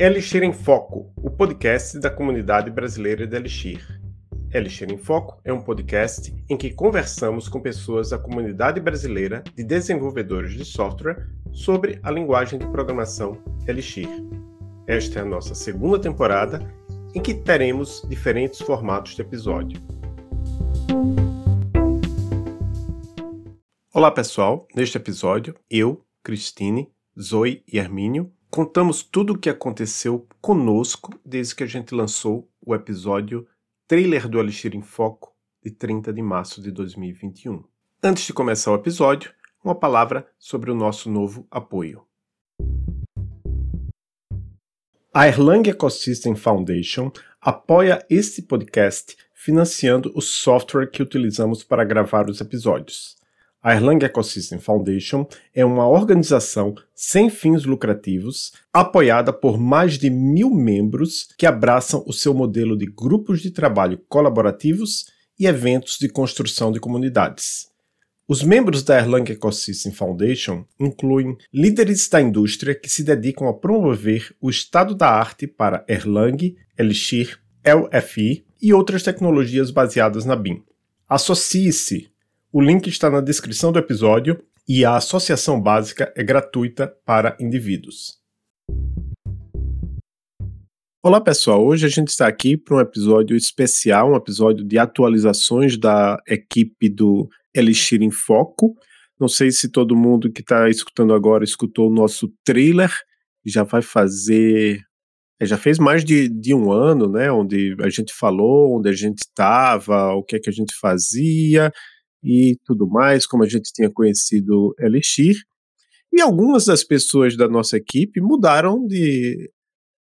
Elixir em Foco, o podcast da comunidade brasileira de Elixir. Elixir em Foco é um podcast em que conversamos com pessoas da comunidade brasileira de desenvolvedores de software sobre a linguagem de programação Elixir. Esta é a nossa segunda temporada em que teremos diferentes formatos de episódio. Olá pessoal, neste episódio eu, Cristine, Zoe e Hermínio contamos tudo o que aconteceu conosco desde que a gente lançou o episódio Trailer do Elixir em Foco de 30 de março de 2021. Antes de começar o episódio, uma palavra sobre o nosso novo apoio. A Erlang Ecosystem Foundation apoia este podcast financiando o software que utilizamos para gravar os episódios. A Erlang Ecosystem Foundation é uma organização sem fins lucrativos, apoiada por mais de mil membros que abraçam o seu modelo de grupos de trabalho colaborativos e eventos de construção de comunidades. Os membros da Erlang Ecosystem Foundation incluem líderes da indústria que se dedicam a promover o estado da arte para Erlang, Elixir, LFI e outras tecnologias baseadas na BIM. Associe-se o link está na descrição do episódio e a associação básica é gratuita para indivíduos. Olá pessoal, hoje a gente está aqui para um episódio especial, um episódio de atualizações da equipe do Elixir em Foco. Não sei se todo mundo que está escutando agora escutou o nosso trailer, já vai fazer. É, já fez mais de, de um ano, né? Onde a gente falou, onde a gente estava, o que é que a gente fazia, e tudo mais, como a gente tinha conhecido Elixir. E algumas das pessoas da nossa equipe mudaram de,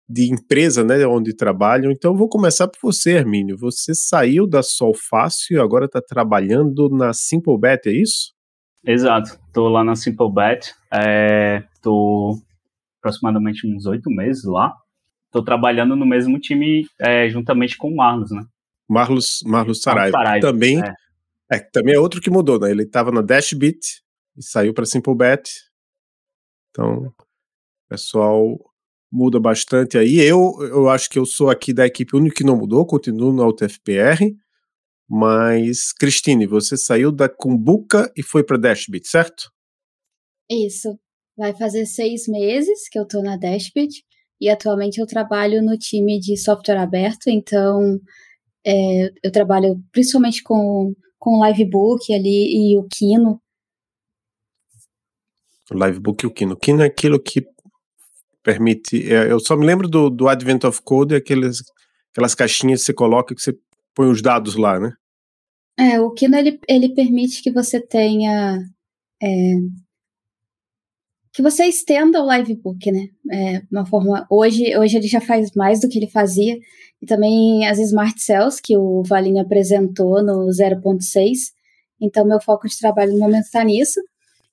de empresa, né, onde trabalham. Então, vou começar por você, Hermínio. Você saiu da Sol Fácil e agora está trabalhando na Simple Bet, é isso? Exato. Estou lá na Simple Bet. Estou é, aproximadamente uns oito meses lá. Estou trabalhando no mesmo time é, juntamente com o Marlos, né? Marlos, Marlos Saraiva. Saraiva também é. É, também é outro que mudou, né? Ele estava na Dashbit e saiu para SimpleBet. Então, o pessoal muda bastante aí. Eu, eu acho que eu sou aqui da equipe único que não mudou, continuo na UTFPR. Mas, Cristine, você saiu da Kumbuka e foi para Dashbit, certo? Isso. Vai fazer seis meses que eu estou na Dashbit e atualmente eu trabalho no time de software aberto, então é, eu trabalho principalmente com com o Livebook ali e o Kino. O Livebook e o Kino. O Kino é aquilo que permite. É, eu só me lembro do, do Advent of Code, aqueles, aquelas caixinhas que você coloca que você põe os dados lá, né? É, o Kino ele, ele permite que você tenha. É, que você estenda o Livebook, né? É, uma forma. Hoje, hoje ele já faz mais do que ele fazia. E também as Smart Cells, que o Valinho apresentou no 0.6. Então, meu foco de trabalho no momento está nisso.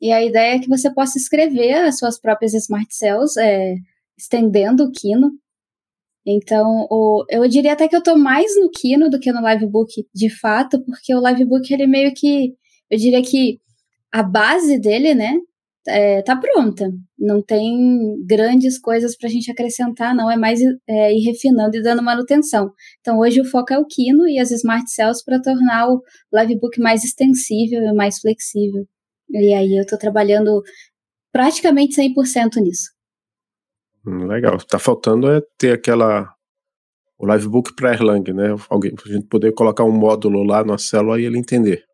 E a ideia é que você possa escrever as suas próprias Smart Cells, é, estendendo o Kino. Então, o, eu diria até que eu estou mais no Kino do que no Livebook, de fato, porque o Livebook, ele meio que, eu diria que a base dele, né, é, tá pronta. Não tem grandes coisas para a gente acrescentar, não. É mais é, ir refinando e dando manutenção. Então, hoje o foco é o Kino e as Smart Cells para tornar o Livebook mais extensível e mais flexível. E aí eu estou trabalhando praticamente 100% nisso. Hum, legal. Tá faltando é ter aquela o Livebook para Erlang, né? Alguém, a gente poder colocar um módulo lá na célula e ele entender.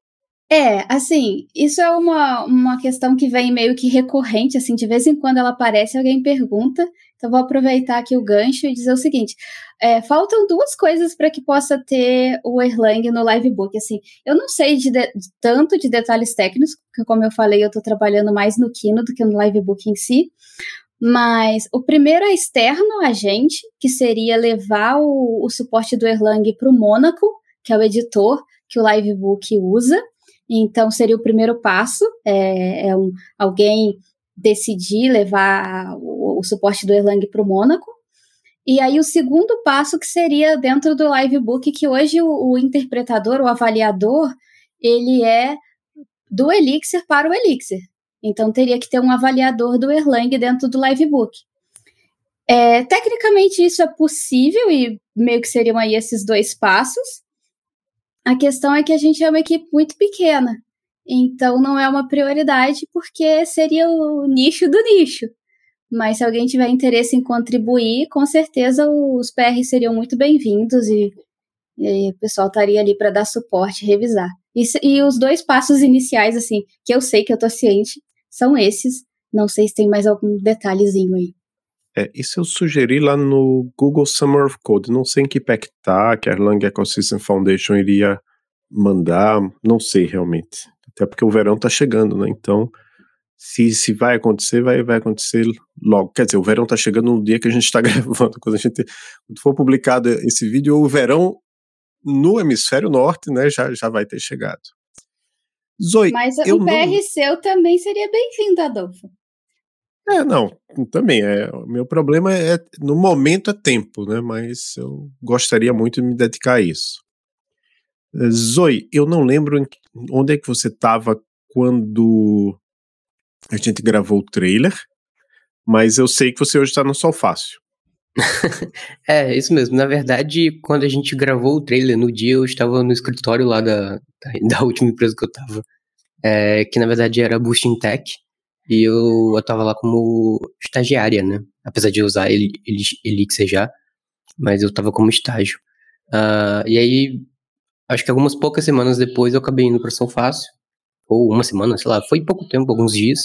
É, assim, isso é uma, uma questão que vem meio que recorrente, assim, de vez em quando ela aparece, alguém pergunta. Então, vou aproveitar aqui o gancho e dizer o seguinte: é, faltam duas coisas para que possa ter o Erlang no Livebook. Assim, eu não sei de, de, tanto de detalhes técnicos, porque, como eu falei, eu estou trabalhando mais no Kino do que no Livebook em si. Mas o primeiro é externo a gente, que seria levar o, o suporte do Erlang para o Monaco, que é o editor que o Livebook usa. Então, seria o primeiro passo, é, é um, alguém decidir levar o, o suporte do Erlang para o Mônaco. E aí, o segundo passo que seria dentro do Livebook, que hoje o, o interpretador, o avaliador, ele é do Elixir para o Elixir. Então, teria que ter um avaliador do Erlang dentro do Livebook. É, tecnicamente isso é possível e meio que seriam aí esses dois passos. A questão é que a gente é uma equipe muito pequena, então não é uma prioridade porque seria o nicho do nicho. Mas se alguém tiver interesse em contribuir, com certeza os PRs seriam muito bem-vindos e, e, o pessoal estaria ali para dar suporte, revisar. E, e, os dois passos iniciais, assim, que eu sei que eu tô ciente, são esses. Não sei se tem mais algum detalhezinho aí. É, isso eu sugeri lá no Google Summer of Code. Não sei em que que tá, que a Erlang Ecosystem Foundation iria mandar, não sei realmente. Até porque o verão tá chegando, né? Então, se, se vai acontecer, vai, vai acontecer logo. Quer dizer, o verão tá chegando no dia que a gente está gravando. Quando a gente quando for publicado esse vídeo, o verão no hemisfério norte, né, já, já vai ter chegado. Zoe, Mas o PR não... seu também seria bem-vindo, Adolfo. É, não, também. É, o meu problema é, no momento é tempo, né? Mas eu gostaria muito de me dedicar a isso. Zoe, eu não lembro onde é que você estava quando a gente gravou o trailer, mas eu sei que você hoje está no Sol Fácil. é, isso mesmo. Na verdade, quando a gente gravou o trailer no dia, eu estava no escritório lá da, da, última empresa que eu estava, é, que na verdade era Boosting Tech. E eu, eu tava lá como estagiária, né? Apesar de usar Elixir já, mas eu tava como estágio. Uh, e aí, acho que algumas poucas semanas depois eu acabei indo pra São Fácil, ou uma semana, sei lá, foi pouco tempo, alguns dias.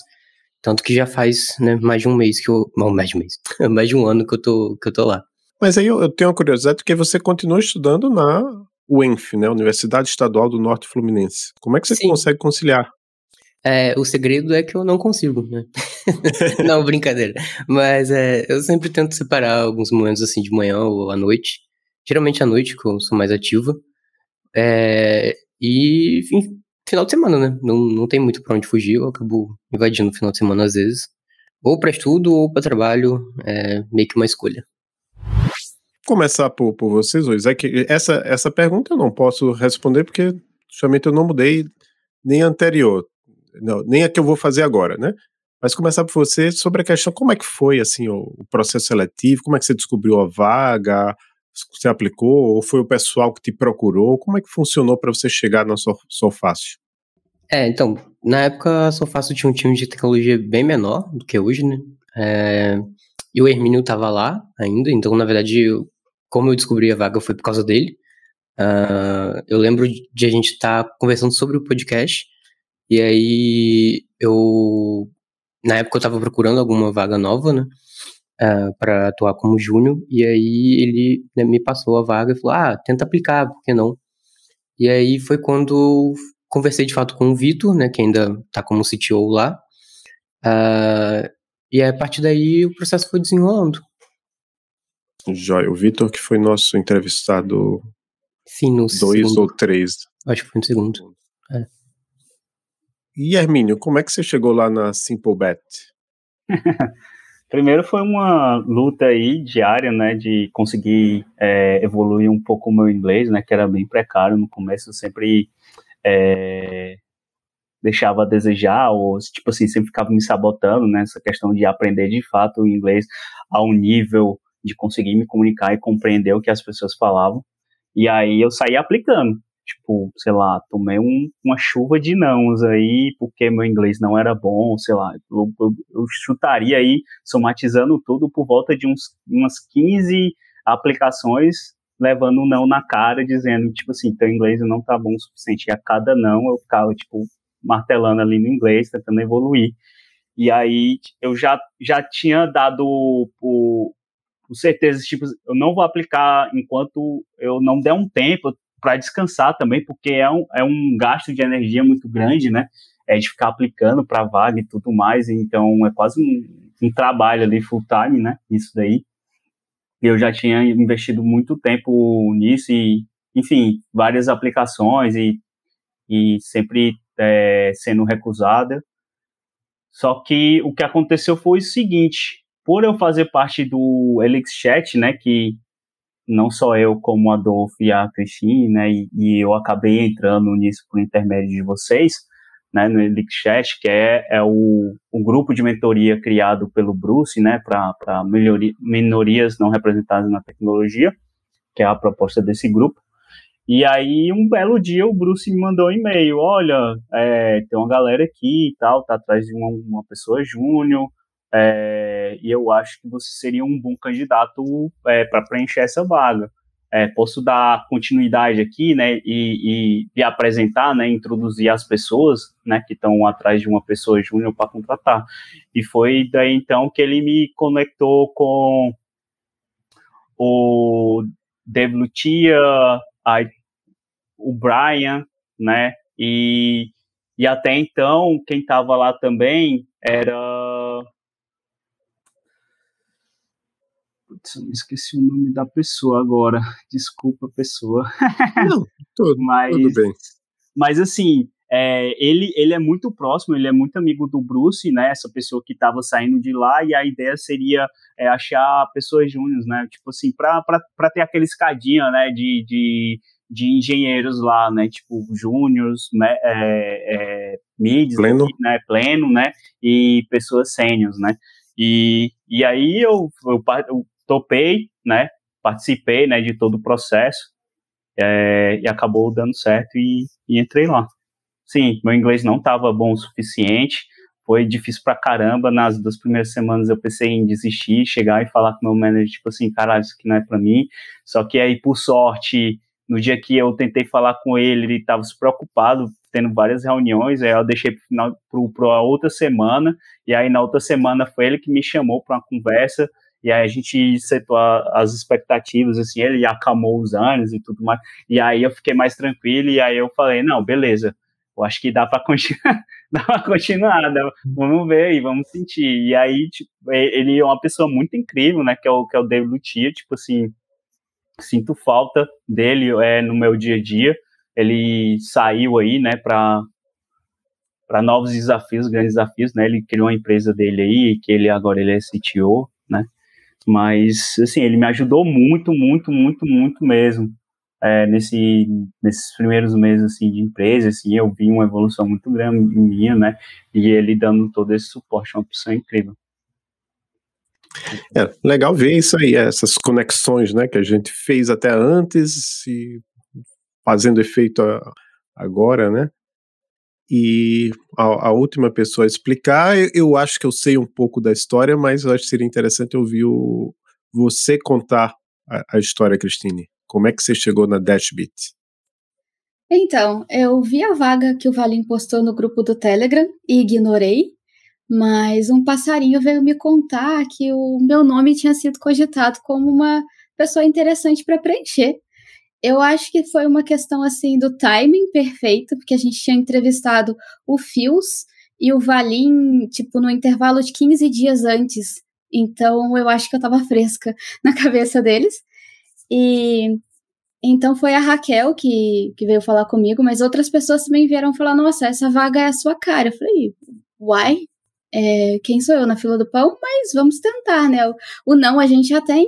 Tanto que já faz né, mais de um mês que eu. Não, mais de um mês. mais de um ano que eu tô, que eu tô lá. Mas aí eu, eu tenho uma curiosidade, porque você continua estudando na UENF, né? Universidade Estadual do Norte Fluminense. Como é que você Sim. consegue conciliar? É, o segredo é que eu não consigo, né? não, brincadeira. Mas é, eu sempre tento separar alguns momentos assim de manhã ou à noite. Geralmente à noite, que eu sou mais ativa. É, e, enfim, final de semana, né? Não, não tem muito pra onde fugir, eu acabo invadindo o final de semana às vezes. Ou para estudo ou para trabalho, é meio que uma escolha. Começar por, por vocês dois. É que essa, essa pergunta eu não posso responder porque justamente eu não mudei nem anterior não, nem a que eu vou fazer agora, né? Mas começar por você sobre a questão como é que foi assim o, o processo seletivo, como é que você descobriu a vaga, você aplicou ou foi o pessoal que te procurou? Como é que funcionou para você chegar na Solfácil? É, então, na época a Solfácil tinha um time de tecnologia bem menor do que hoje, né? É, e o Hermínio estava lá ainda, então na verdade, como eu descobri a vaga foi por causa dele. Uh, eu lembro de a gente estar tá conversando sobre o podcast e aí eu. Na época eu tava procurando alguma vaga nova, né? Uh, ah, para atuar como júnior, e aí ele né, me passou a vaga e falou: Ah, tenta aplicar, por que não? E aí foi quando conversei de fato com o Vitor, né, que ainda tá como CTO lá. Uh, e a partir daí o processo foi desenrolando. Joia. O Vitor, que foi nosso entrevistado. Sim, no dois segundo. ou três. Acho que foi no segundo. É. E Hermínio, como é que você chegou lá na Simple Bet? Primeiro foi uma luta aí diária, né, de conseguir é, evoluir um pouco o meu inglês, né, que era bem precário no começo, eu sempre é, deixava a desejar, ou tipo assim, sempre ficava me sabotando, né, essa questão de aprender de fato o inglês a um nível de conseguir me comunicar e compreender o que as pessoas falavam, e aí eu saí aplicando, tipo, sei lá, tomei um, uma chuva de nãos aí, porque meu inglês não era bom, sei lá, eu, eu, eu chutaria aí, somatizando tudo, por volta de uns, umas 15 aplicações, levando um não na cara, dizendo, tipo assim, teu inglês não tá bom o suficiente. E a cada não, eu ficava, tipo, martelando ali no inglês, tentando evoluir. E aí, eu já, já tinha dado o, o certeza, tipo, eu não vou aplicar enquanto eu não der um tempo, para descansar também, porque é um, é um gasto de energia muito grande, né? É de ficar aplicando para vaga e tudo mais, então é quase um, um trabalho ali full time, né? Isso daí. Eu já tinha investido muito tempo nisso e, enfim, várias aplicações e, e sempre é, sendo recusada. Só que o que aconteceu foi o seguinte: por eu fazer parte do ElixChat, né, que não só eu, como Adolfo e a Cristine, né, e, e, eu acabei entrando nisso por intermédio de vocês, né, no ElixChat, que é, é o, o grupo de mentoria criado pelo Bruce, né, para minorias não representadas na tecnologia, que é a proposta desse grupo. E aí, um belo dia, o Bruce me mandou um e-mail, olha, é, tem uma galera aqui e tal, tá atrás de uma, uma pessoa júnior, é, e eu acho que você seria um bom candidato é, para preencher essa vaga. É, posso dar continuidade aqui, né, e, e, e, apresentar, né, introduzir as pessoas, né, que estão atrás de uma pessoa júnior para contratar. E foi daí então que ele me conectou com o Dave Lutia, a, o Brian, né, e, e até então quem estava lá também era Putz, eu esqueci o nome da pessoa agora. Desculpa, pessoa. Não, tudo, mas, tudo bem. Mas assim, é, ele, ele é muito próximo, ele é muito amigo do Bruce, né? Essa pessoa que estava saindo de lá, e a ideia seria é, achar pessoas júniores, né? Tipo assim, para ter aquela escadinha, né? De, de, de engenheiros lá, né? Tipo, júniores, né? É, é, mids, pleno. né? Pleno, né? E pessoas sêniores, né? E, e aí eu, eu, eu topei, né? Participei, né, de todo o processo é, e acabou dando certo e, e entrei lá. Sim, meu inglês não estava bom o suficiente, foi difícil pra caramba. Nas duas primeiras semanas eu pensei em desistir, chegar e falar com meu manager, tipo assim, caralho, isso aqui não é para mim. Só que aí, por sorte, no dia que eu tentei falar com ele, ele estava se preocupado, tendo várias reuniões, aí eu deixei para a outra semana, e aí na outra semana foi ele que me chamou para uma conversa, e aí a gente setou as expectativas, assim, ele acalmou os anos e tudo mais, e aí eu fiquei mais tranquilo, e aí eu falei, não, beleza, eu acho que dá para continuar, dá para continuar, dá, vamos ver e vamos sentir, e aí, tipo, ele é uma pessoa muito incrível, né, que é o, que é o David Lutia, tipo assim, sinto falta dele é, no meu dia a dia, ele saiu aí, né, para para novos desafios, grandes desafios, né? Ele criou uma empresa dele aí, que ele agora ele é CTO, né? Mas, assim, ele me ajudou muito, muito, muito, muito mesmo. É, nesse, nesses primeiros meses, assim, de empresa, assim, eu vi uma evolução muito grande minha, né, e ele dando todo esse suporte, uma pessoa incrível. É, legal ver isso aí, essas conexões, né, que a gente fez até antes e fazendo efeito agora, né, e a, a, última pessoa a explicar, eu, eu, acho que eu sei um pouco da história, mas eu acho que seria interessante ouvir o, você contar a, a história, Cristine. Como é que você chegou na Dashbit? Então, eu vi a vaga que o Valim postou no grupo do Telegram e ignorei, mas um passarinho veio me contar que o meu nome tinha sido cogitado como uma pessoa interessante para preencher. Eu acho que foi uma questão assim do timing perfeito, porque a gente tinha entrevistado o Fios e o Valim, tipo, no intervalo de 15 dias antes. Então eu acho que eu tava fresca na cabeça deles. E então foi a Raquel que, que veio falar comigo, mas outras pessoas também vieram falar: nossa, essa vaga é a sua cara. Eu falei, uai, é, quem sou eu na fila do pão? Mas vamos tentar, né? O, o não a gente já tem.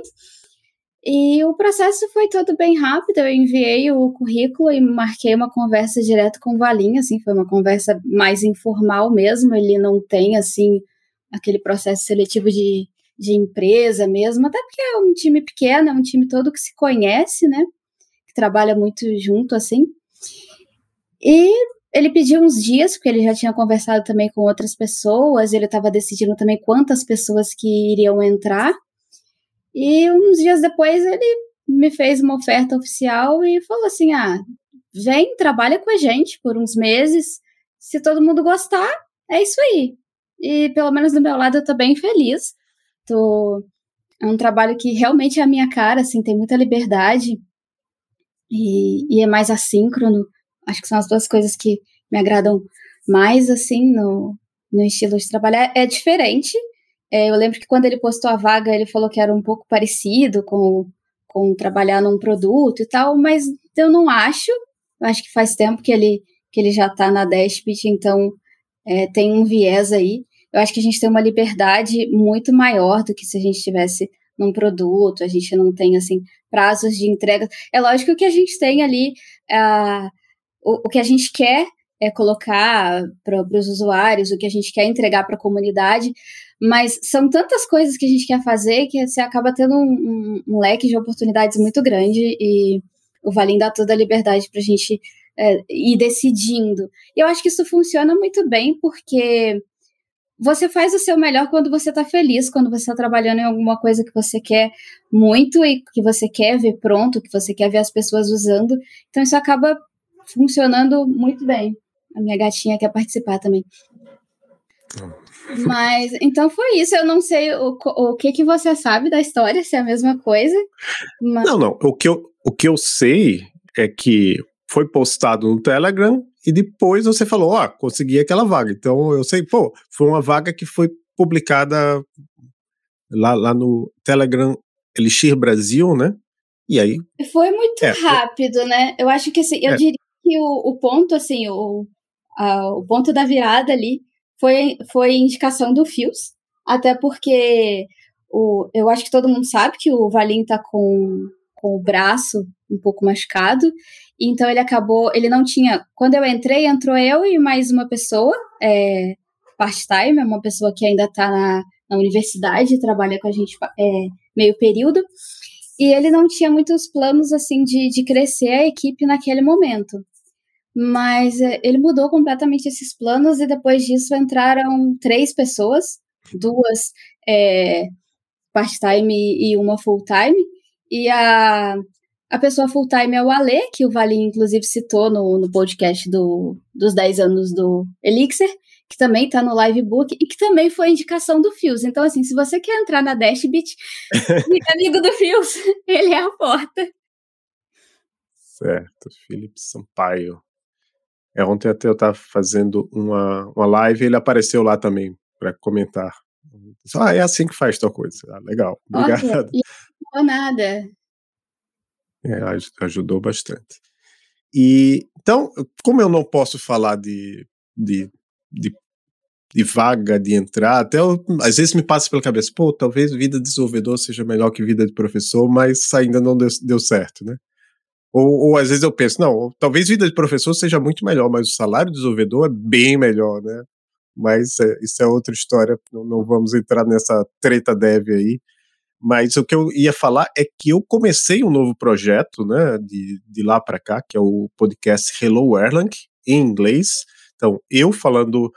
E o processo foi todo bem rápido. Eu enviei o currículo e marquei uma conversa direto com o Valim, assim, foi uma conversa mais informal mesmo. Ele não tem, assim, aquele processo seletivo de, de empresa mesmo, até porque é um time pequeno, é um time todo que se conhece, né? Que trabalha muito junto, assim. E ele pediu uns dias, porque ele já tinha conversado também com outras pessoas, ele estava decidindo também quantas pessoas que iriam entrar. E uns dias depois ele me fez uma oferta oficial e falou assim: ah, vem, trabalha com a gente por uns meses. Se todo mundo gostar, é isso aí. E pelo menos do meu lado eu tô bem feliz. Tô... É um trabalho que realmente é a minha cara, assim, tem muita liberdade e, e é mais assíncrono. Acho que são as duas coisas que me agradam mais, assim, no, no estilo de trabalhar. É diferente, é, eu lembro que quando ele postou a vaga, ele falou que era um pouco parecido com, com trabalhar num produto e tal, mas eu não acho. Acho que faz tempo que ele, que ele já está na Dashbit, então é, tem um viés aí. Eu acho que a gente tem uma liberdade muito maior do que se a gente estivesse num produto, a gente não tem, assim, prazos de entrega. É lógico que a gente tem ali o, o que a gente quer é, colocar para os usuários, o que a gente quer entregar para a comunidade, mas são tantas coisas que a gente quer fazer que você acaba tendo um, um, um leque de oportunidades muito grande e o Valim dá toda a liberdade para a gente é, ir decidindo. E eu acho que isso funciona muito bem porque você faz o seu melhor quando você está feliz, quando você está trabalhando em alguma coisa que você quer muito e que você quer ver pronto, que você quer ver as pessoas usando. Então isso acaba funcionando muito bem. A minha gatinha quer participar também. Mas, então foi isso. Eu não sei o, o que, que você sabe da história, se é a mesma coisa. Mas... Não, não. O que, eu, o que eu sei é que foi postado no Telegram e depois você falou, ó, oh, consegui aquela vaga. Então eu sei, pô, foi uma vaga que foi publicada lá, lá no Telegram Elixir Brasil, né? E aí. Foi muito é, rápido, né? Eu acho que assim, eu é. diria que o, o ponto, assim, o, a, o ponto da virada ali foi, foi indicação do Fios, até porque o, eu acho que todo mundo sabe que o Valim tá com, com o braço um pouco machucado, então ele acabou, ele não tinha, quando eu entrei, entrou eu e mais uma pessoa, é, part-time, é uma pessoa que ainda está na, na universidade, trabalha com a gente é, meio período, e ele não tinha muitos planos, assim, de, de crescer a equipe naquele momento. Mas é, ele mudou completamente esses planos e depois disso entraram três pessoas, duas é, part-time e uma full-time. E a, a pessoa full-time é o Ale, que o Valim inclusive citou no, no podcast do, dos 10 anos do Elixir, que também está no Livebook e que também foi indicação do Fios. Então, assim, se você quer entrar na Dashbit, fica amigo do Fios, ele é a porta. Certo, Felipe Sampaio. É, ontem até eu estava fazendo uma, uma live e ele apareceu lá também para comentar. Ah, é assim que faz tal coisa. Ah, legal. Obrigado. não nada. É, ajudou bastante. E então, como eu não posso falar de, de, de, de vaga de entrar, até eu, às vezes me passa pela cabeça, pô, talvez vida de desenvolvedor seja melhor que vida de professor, mas ainda não deu, deu certo, né? Ou, ou, às vezes eu penso, não, talvez vida de professor seja muito melhor, mas o salário do desenvolvedor é bem melhor, né? Mas é, isso é outra história, não, não, vamos entrar nessa treta dev aí. Mas o que eu ia falar é que eu comecei um novo projeto, né, de, de lá para cá, que é o podcast Hello Erlang, em inglês. Então, eu falando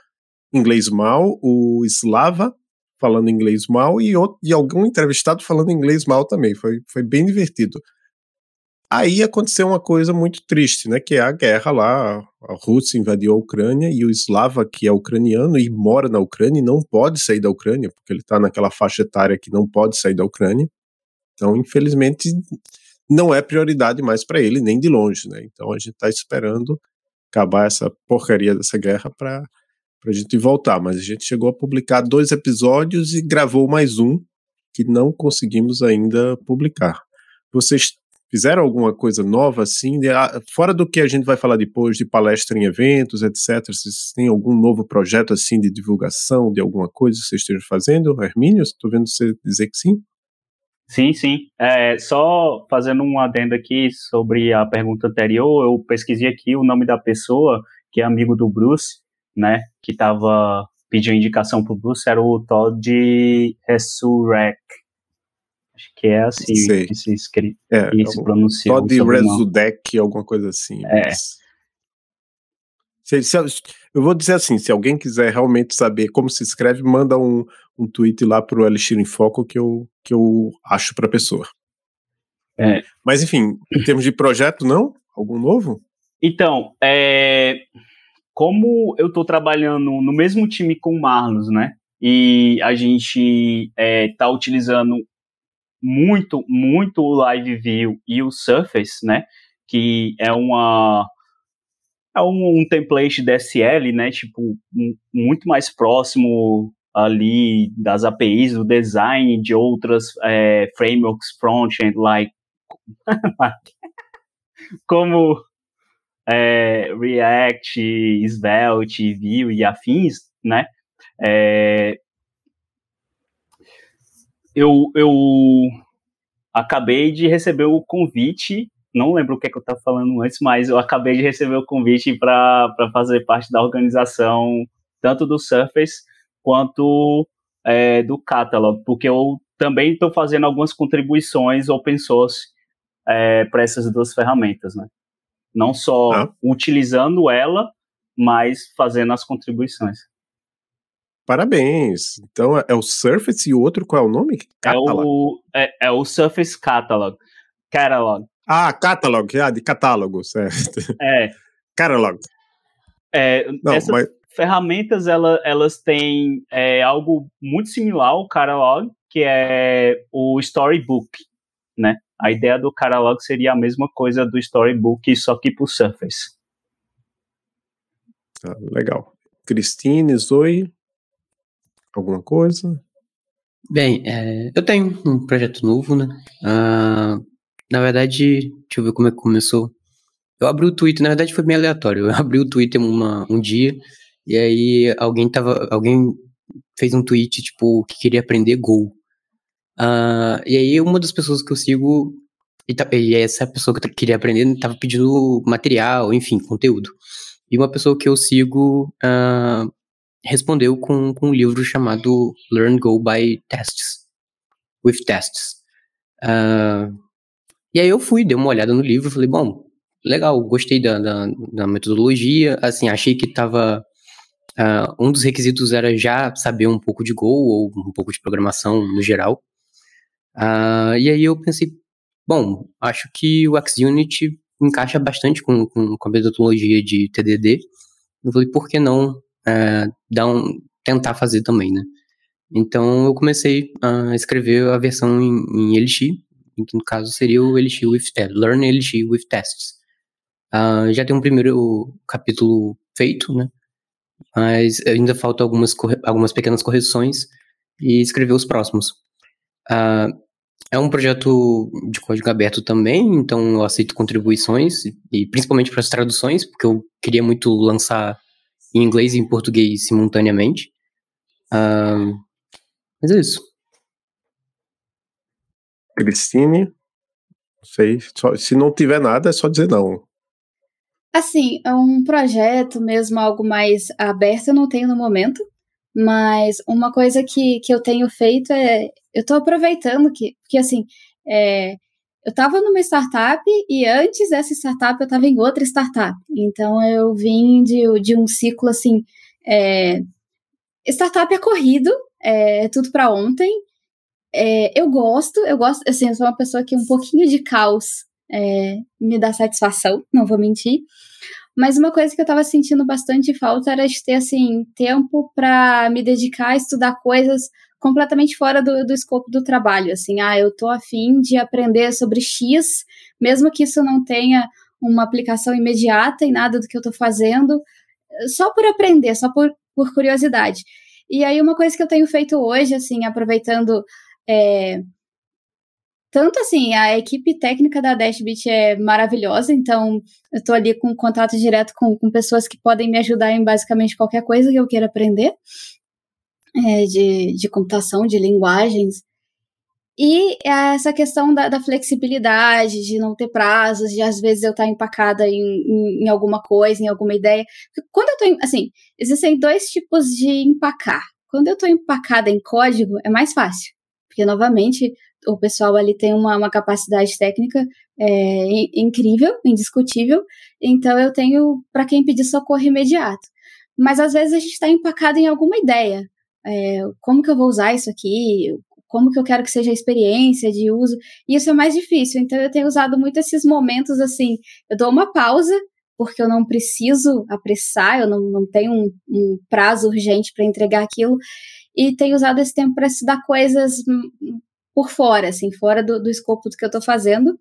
inglês mal, o Slava falando inglês mal e, outro, e algum entrevistado falando inglês mal também. Foi, foi bem divertido. Aí aconteceu uma coisa muito triste, né? Que é a guerra lá. A Rússia invadiu a Ucrânia e o Slava, que é ucraniano e mora na Ucrânia, não pode sair da Ucrânia, porque ele está naquela faixa etária que não pode sair da Ucrânia. Então, infelizmente, não é prioridade mais para ele, nem de longe, né? Então a gente está esperando acabar essa porcaria dessa guerra para a gente voltar. Mas a gente chegou a publicar dois episódios e gravou mais um que não conseguimos ainda publicar. Vocês fizeram alguma coisa nova assim, ah, fora do que a gente vai falar depois de palestra em eventos, etc. Vocês têm algum novo projeto assim de divulgação de alguma coisa que vocês estejam fazendo? Hermínio, estou vendo você dizer que sim. Sim, sim. É, só fazendo um adendo aqui sobre a pergunta anterior, eu pesquisei aqui o nome da pessoa que é amigo do Bruce, né, que estava pedindo indicação para o Bruce, era o Todd Resurrect, Acho que é assim Sei. que se, escreve, é, que se pronuncia. Todd Rezudek, alguma coisa assim. É. Se, se, eu vou dizer assim, se alguém quiser realmente saber como se escreve, manda um, um tweet lá pro Elixir em Foco que eu, que eu acho pra pessoa. É. Mas enfim, em termos de projeto, não? Algum novo? Então, é, como eu estou trabalhando no mesmo time com o Marlos, né? E a gente está é, tá utilizando muito, muito o Live View e o Surface, né? Que é uma é um, um template DSL, né? Tipo, um, muito mais próximo ali das APIs, do design de outras é, frameworks front-end, like como é, React, Svelte, Vue e afins, né? É, eu, eu acabei de receber o convite não lembro o que, é que eu estava falando antes, mas eu acabei de receber o convite para fazer parte da organização tanto do Surface quanto é, do Catalog, porque eu também estou fazendo algumas contribuições open source é, para essas duas ferramentas, né? Não só ah. utilizando ela, mas fazendo as contribuições. Parabéns! Então é o Surface e o outro qual é o nome? Catalog. É o, é, é o Surface Catalog. Catalog. Ah, Catalog, ah, de catálogo, certo. É. Catalog. É, Não, essas mas... ferramentas, ela, elas têm é, algo muito similar ao Catalog, que é o Storybook, né? A ideia do Catalog seria a mesma coisa do Storybook, só que para o Surface. Ah, legal. Cristine, Zoe, alguma coisa? Bem, é, eu tenho um projeto novo, né? Uh, na verdade, deixa eu ver como é que começou. Eu abri o Twitter, na verdade foi bem aleatório. Eu abri o Twitter uma, um dia e aí alguém tava, alguém fez um tweet tipo que queria aprender Go. Uh, e aí uma das pessoas que eu sigo e, e essa pessoa que queria aprender tava pedindo material, enfim, conteúdo. E uma pessoa que eu sigo uh, respondeu com, com um livro chamado Learn Go by Tests, with Tests. Uh, e aí eu fui, dei uma olhada no livro, falei, bom, legal, gostei da, da, da metodologia, assim, achei que tava... Uh, um dos requisitos era já saber um pouco de Go ou um pouco de programação no geral. Uh, e aí eu pensei, bom, acho que o XUnit encaixa bastante com, com, com a metodologia de TDD. Eu falei, por que não uh, dar um, tentar fazer também, né? Então eu comecei a escrever a versão em, em LX, que no caso seria o LX with é, Learn LX with Tests. Uh, já tem um primeiro capítulo feito, né? Mas ainda falta algumas, algumas pequenas correções e escrever os próximos. Uh, é um projeto de código aberto também, então eu aceito contribuições, e principalmente para as traduções, porque eu queria muito lançar em inglês e em português simultaneamente. Uh, mas é isso. Cristine, sei, só, se não tiver nada é só dizer não. Assim, é um projeto mesmo, algo mais aberto, eu não tenho no momento, mas uma coisa que, que eu tenho feito é, eu estou aproveitando que, porque assim, é, eu estava numa startup e antes dessa startup eu estava em outra startup, então eu vim de, de um ciclo assim, é, startup é corrido, é, é tudo para ontem, é, eu gosto, eu gosto, assim, eu sou uma pessoa que um pouquinho de caos é, me dá satisfação, não vou mentir. Mas uma coisa que eu tava sentindo bastante falta era de ter, assim, tempo para me dedicar a estudar coisas completamente fora do, do escopo do trabalho, assim, ah, eu tô afim de aprender sobre X, mesmo que isso não tenha uma aplicação imediata em nada do que eu tô fazendo, só por aprender, só por, por curiosidade. E aí uma coisa que eu tenho feito hoje, assim, aproveitando é, tanto assim, a equipe técnica da Dashbit é maravilhosa, então eu estou ali com contato direto com, com, pessoas que podem me ajudar em basicamente qualquer coisa que eu queira aprender, é, de, de computação, de linguagens. E essa questão da, da, flexibilidade, de não ter prazos, de às vezes eu estar empacada em, em, em alguma coisa, em alguma ideia. Quando eu estou, assim, existem dois tipos de empacar. Quando eu estou empacada em código, é mais fácil porque novamente o pessoal ali tem uma, uma capacidade técnica é, incrível, indiscutível, então eu tenho para quem pedir socorro imediato. Mas às vezes a gente está empacado em alguma ideia. É, como que eu vou usar isso aqui? Como que eu quero que seja a experiência de uso? E isso é mais difícil. Então eu tenho usado muito esses momentos assim. Eu dou uma pausa, porque eu não preciso apressar, eu não, não tenho um, um prazo urgente para entregar aquilo e tenho usado esse tempo para estudar coisas por fora, assim, fora do, do escopo do que eu estou fazendo.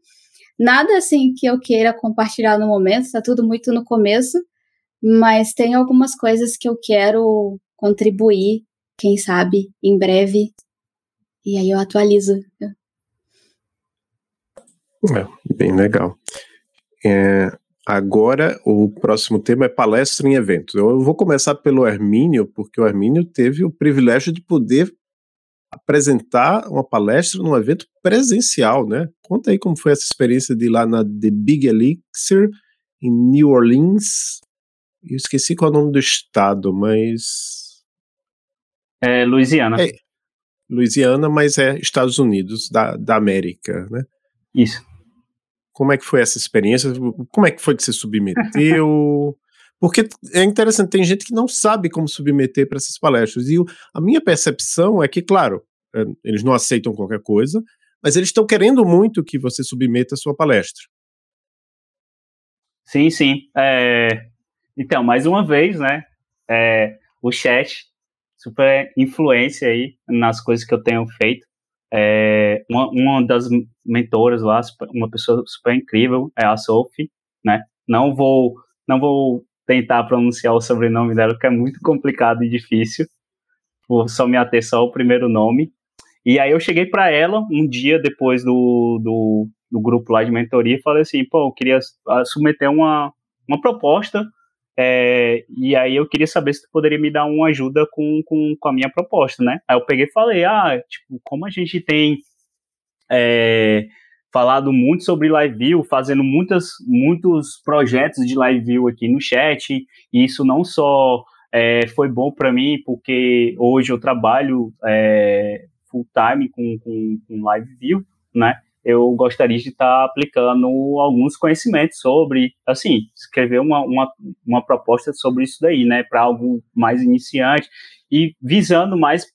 Nada assim que eu queira compartilhar no momento, está tudo muito no começo, mas tem algumas coisas que eu quero contribuir, quem sabe, em breve, e aí eu atualizo. É, bem legal. É, Agora, o próximo tema é palestra em eventos. Eu vou começar pelo Hermínio, porque o Hermínio teve o privilégio de poder apresentar uma palestra num evento presencial, né? Conta aí como foi essa experiência de ir lá na The Big Elixir, em New Orleans. Eu esqueci qual é o nome do estado, mas. É Louisiana. É, Louisiana, mas é Estados Unidos da, da América, né? Isso. Como é que foi essa experiência? Como é que foi que você submeteu? Porque é interessante, tem gente que não sabe como submeter para essas palestras. E a minha percepção é que, claro, é, eles não aceitam qualquer coisa, mas eles estão querendo muito que você submeta a sua palestra. Sim, sim. É... Então, mais uma vez, né? É... O chat, super influência aí nas coisas que eu tenho feito. É... Uma, uma das mentoras lá, uma pessoa super incrível, é a Sophie, né? Não vou, não vou tentar pronunciar o sobrenome dela, que é muito complicado e difícil. Vou só me ater só ao primeiro nome. E aí eu cheguei para ela um dia depois do, do, do, grupo lá de mentoria e falei assim, pô, eu queria submeter uma, uma proposta é, e aí eu queria saber se tu poderia me dar uma ajuda com, com, com a minha proposta, né? Aí eu peguei e falei, ah, tipo, como a gente tem é, falado muito sobre live view, fazendo muitas, muitos projetos de live view aqui no chat. E isso não só é, foi bom para mim, porque hoje eu trabalho é, full time com, com, com live view, né? Eu gostaria de estar tá aplicando alguns conhecimentos sobre, assim, escrever uma, uma, uma proposta sobre isso daí, né? Para algo mais iniciante e visando mais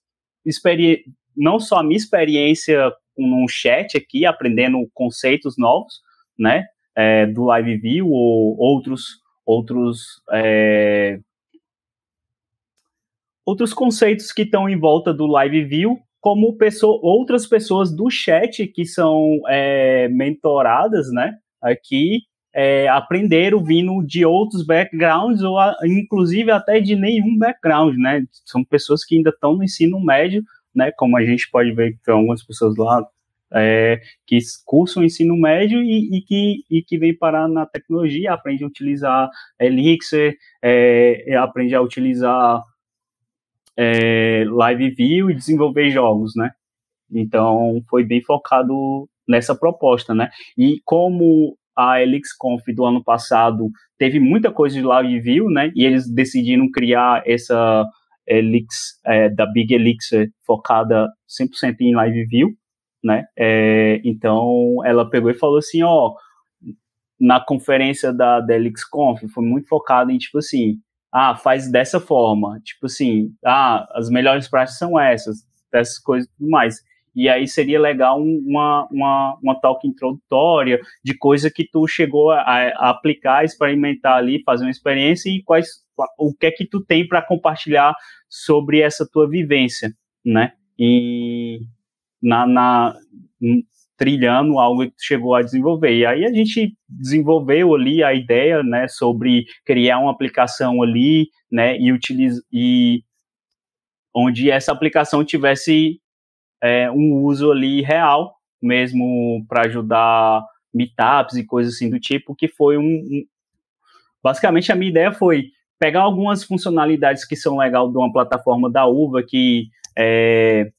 não só a minha experiência num chat aqui, aprendendo conceitos novos, né, é, do Live View ou outros, outros, é, outros conceitos que estão em volta do Live View, como pessoa, outras pessoas do chat que são é, mentoradas, né, aqui, é, aprenderam vindo de outros backgrounds, ou a, inclusive até de nenhum background, né? São pessoas que ainda estão no ensino médio, né, como a gente pode ver que algumas pessoas lá é, que cursam o ensino médio e, e, que, e que vem parar na tecnologia, aprende a utilizar Elixir, é, aprende a utilizar é, Live View e desenvolver jogos, né? Então, foi bem focado nessa proposta, né? E como a ElixConf do ano passado teve muita coisa de Live View, né? E eles decidiram criar essa Elix, é, da Big Elixir focada 100% em Live View, né? É, então, ela pegou e falou assim, ó, na conferência da, da ElixConf foi muito focada em, tipo assim, ah, faz dessa forma, tipo assim, ah, as melhores práticas são essas, dessas coisas e tudo mais. E aí seria legal uma, uma, uma talk introdutória de coisa que tu chegou a, a aplicar, experimentar ali, fazer uma experiência e quais, o que é que tu tem para compartilhar sobre essa tua vivência, né? E na, na trilhando algo que chegou a desenvolver. E aí a gente desenvolveu ali a ideia, né, sobre criar uma aplicação ali, né, e utilizar e onde essa aplicação tivesse é, um uso ali real, mesmo para ajudar meetups e coisas assim do tipo, que foi um, um, basicamente a minha ideia foi pegar algumas funcionalidades que são legal de uma plataforma da Uva que é,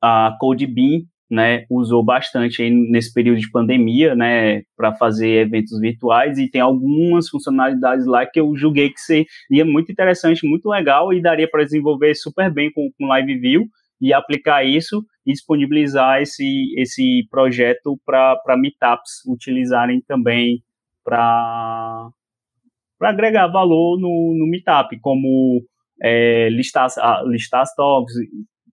a CodeBeam né, usou bastante nesse período de pandemia, né, para fazer eventos virtuais e tem algumas funcionalidades lá que eu julguei que seria muito interessante, muito legal e daria para desenvolver super bem com, com Live View e aplicar isso e disponibilizar esse, esse projeto para meetups utilizarem também para agregar valor no, no meetup, como é, listar, listar as talks,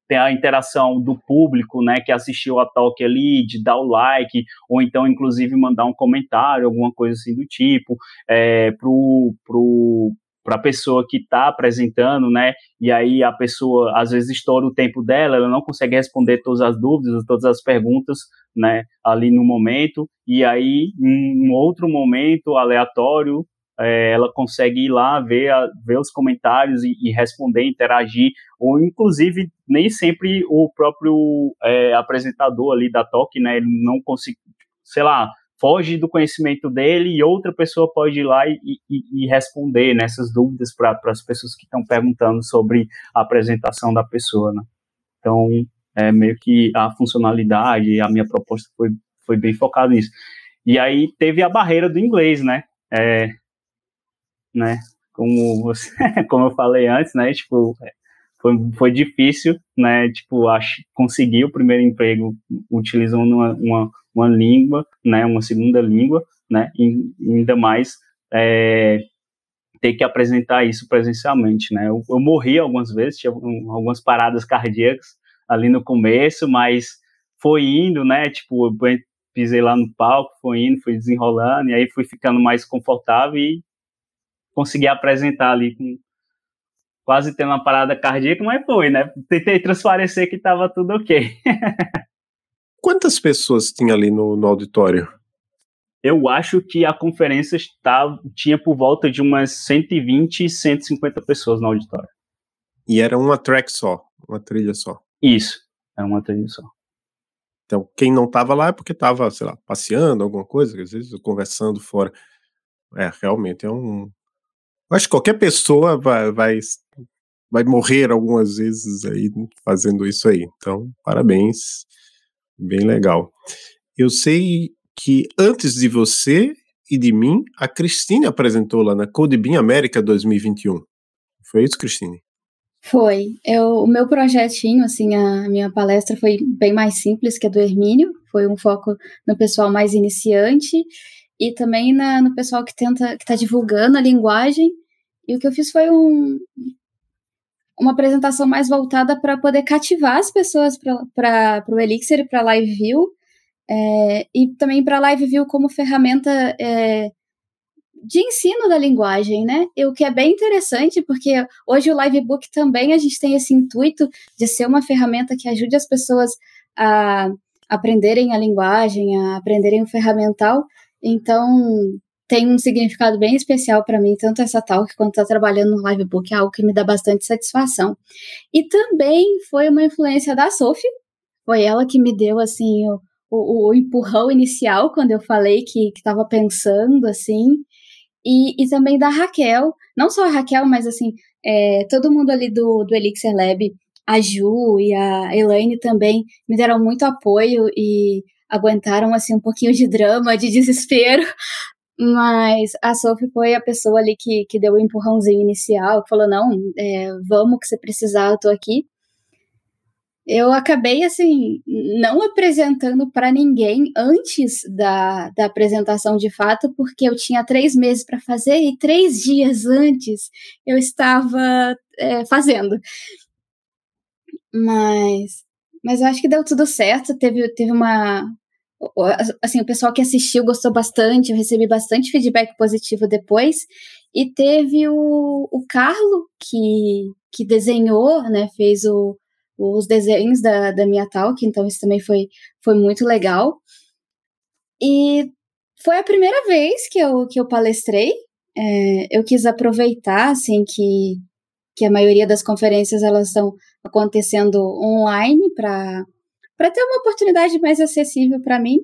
tem a interação do público, né, que assistiu a talk ali, de dar o like, ou então, inclusive, mandar um comentário, alguma coisa assim do tipo, é, pro, para a pessoa que está apresentando, né? E aí a pessoa às vezes estoura o tempo dela, ela não consegue responder todas as dúvidas, todas as perguntas, né? Ali no momento. E aí, em um outro momento aleatório, é, ela consegue ir lá ver, a, ver os comentários e, e, responder, interagir, ou inclusive nem sempre o próprio é, apresentador ali da talk, né, ele não consegue, sei lá, foge do conhecimento dele e outra pessoa pode ir lá e, e, e responder nessas dúvidas para as pessoas que estão perguntando sobre a apresentação da pessoa, né? Então, é meio que a funcionalidade, a minha proposta foi, foi bem focada nisso. E aí teve a barreira do inglês, né? É, né? Como, você, como eu falei antes, né? Tipo, foi, foi difícil, né? Tipo, acho, conseguir o primeiro emprego utilizando uma, uma, uma língua, né? Uma segunda língua, né? E ainda mais é, ter que apresentar isso presencialmente, né? Eu, eu morri algumas vezes, tinha algumas paradas cardíacas ali no começo, mas foi indo, né? Tipo, eu pisei lá no palco, foi indo, fui desenrolando, e aí fui ficando mais confortável e consegui apresentar ali com quase tendo uma parada cardíaca, mas foi, né? Tentei transparecer que estava tudo ok. Quantas pessoas tinha ali no, no auditório? eu acho que a conferência está, tinha por volta de umas 120, 150 pessoas no auditório. E era uma track só, uma trilha só. Isso, era uma trilha só. Então, quem não estava lá é porque estava, sei lá, passeando, alguma coisa, às vezes conversando fora. É, realmente é um. Eu acho que qualquer pessoa vai, vai, vai morrer algumas vezes aí fazendo isso aí. Então, parabéns. Bem legal. Eu sei que antes de você e de mim, a Cristine apresentou lá na Codebin América 2021. Foi isso, Cristine? Foi. Eu, o meu projetinho, assim, a minha palestra foi bem mais simples que a do Hermínio. Foi um foco no pessoal mais iniciante e também na, no pessoal que tenta, que está divulgando a linguagem. E o que eu fiz foi um, uma apresentação mais voltada para poder cativar as pessoas para o Elixir e para a Live View é, e também para a Live View como ferramenta é, de ensino da linguagem, né? E o que é bem interessante, porque hoje o Livebook também a gente tem esse intuito de ser uma ferramenta que ajude as pessoas a aprenderem a linguagem, a aprenderem o ferramental. Então, tem um significado bem especial para mim, tanto essa talk quanto estar tá trabalhando no Livebook, é algo que me dá bastante satisfação. E também foi uma influência da Sophie, foi ela que me deu, assim, o, o, o empurrão inicial quando eu falei que estava pensando assim. E, e também da Raquel, não só a Raquel, mas assim, é, todo mundo ali do, do Elixir Lab, a Ju e a Elaine também me deram muito apoio e aguentaram assim um pouquinho de drama, de desespero. Mas a Sophie foi a pessoa ali que, que deu o empurrãozinho inicial, falou: não, é, vamos, que você precisar, eu tô aqui eu acabei assim não apresentando para ninguém antes da, da apresentação de fato, porque eu tinha três meses para fazer e três dias antes eu estava é, fazendo. Mas, mas eu acho que deu tudo certo. Teve, teve uma assim o pessoal que assistiu gostou bastante. Eu recebi bastante feedback positivo depois. E teve o, o Carlo que que desenhou, né, fez o os desenhos da, da minha talk, então isso também foi, foi muito legal. E foi a primeira vez que eu, que eu palestrei. É, eu quis aproveitar, assim, que, que a maioria das conferências elas estão acontecendo online para ter uma oportunidade mais acessível para mim.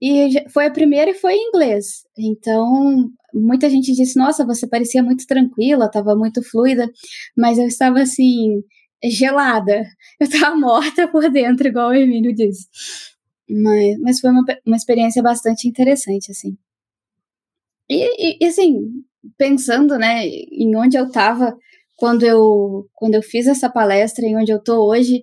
E foi a primeira e foi em inglês. Então, muita gente disse: Nossa, você parecia muito tranquila, estava muito fluida, mas eu estava assim, gelada. Eu tava morta por dentro, igual o Hermínio disse. Mas, mas foi uma, uma experiência bastante interessante, assim. E, e, assim, pensando, né, em onde eu tava quando eu, quando eu fiz essa palestra, em onde eu tô hoje,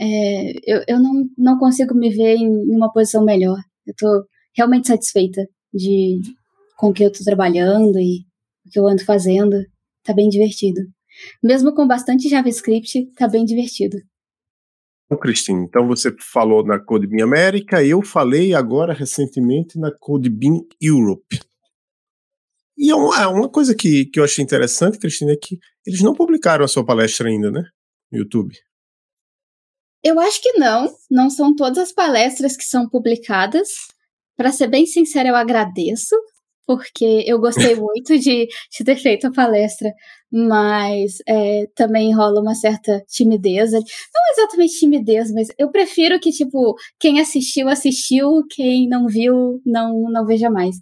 é, eu, eu não, não consigo me ver em, uma posição melhor. Eu tô realmente satisfeita de, com o que eu tô trabalhando e o que eu ando fazendo. Tá bem divertido. Mesmo com bastante JavaScript, tá bem divertido. Bom, Cristina, então você falou na CodeBeam América, eu falei agora recentemente na CodeBeam Europe. E é uma, é uma coisa que, que eu achei interessante, Cristina, é que eles não publicaram a sua palestra ainda, né? No YouTube. Eu acho que não. Não são todas as palestras que são publicadas. Para ser bem sincera, eu agradeço, porque eu gostei muito de, de ter feito a palestra, mas é, também rola uma certa timidez. Não exatamente timidez, mas eu prefiro que, tipo, quem assistiu, assistiu, quem não viu, não, não veja mais.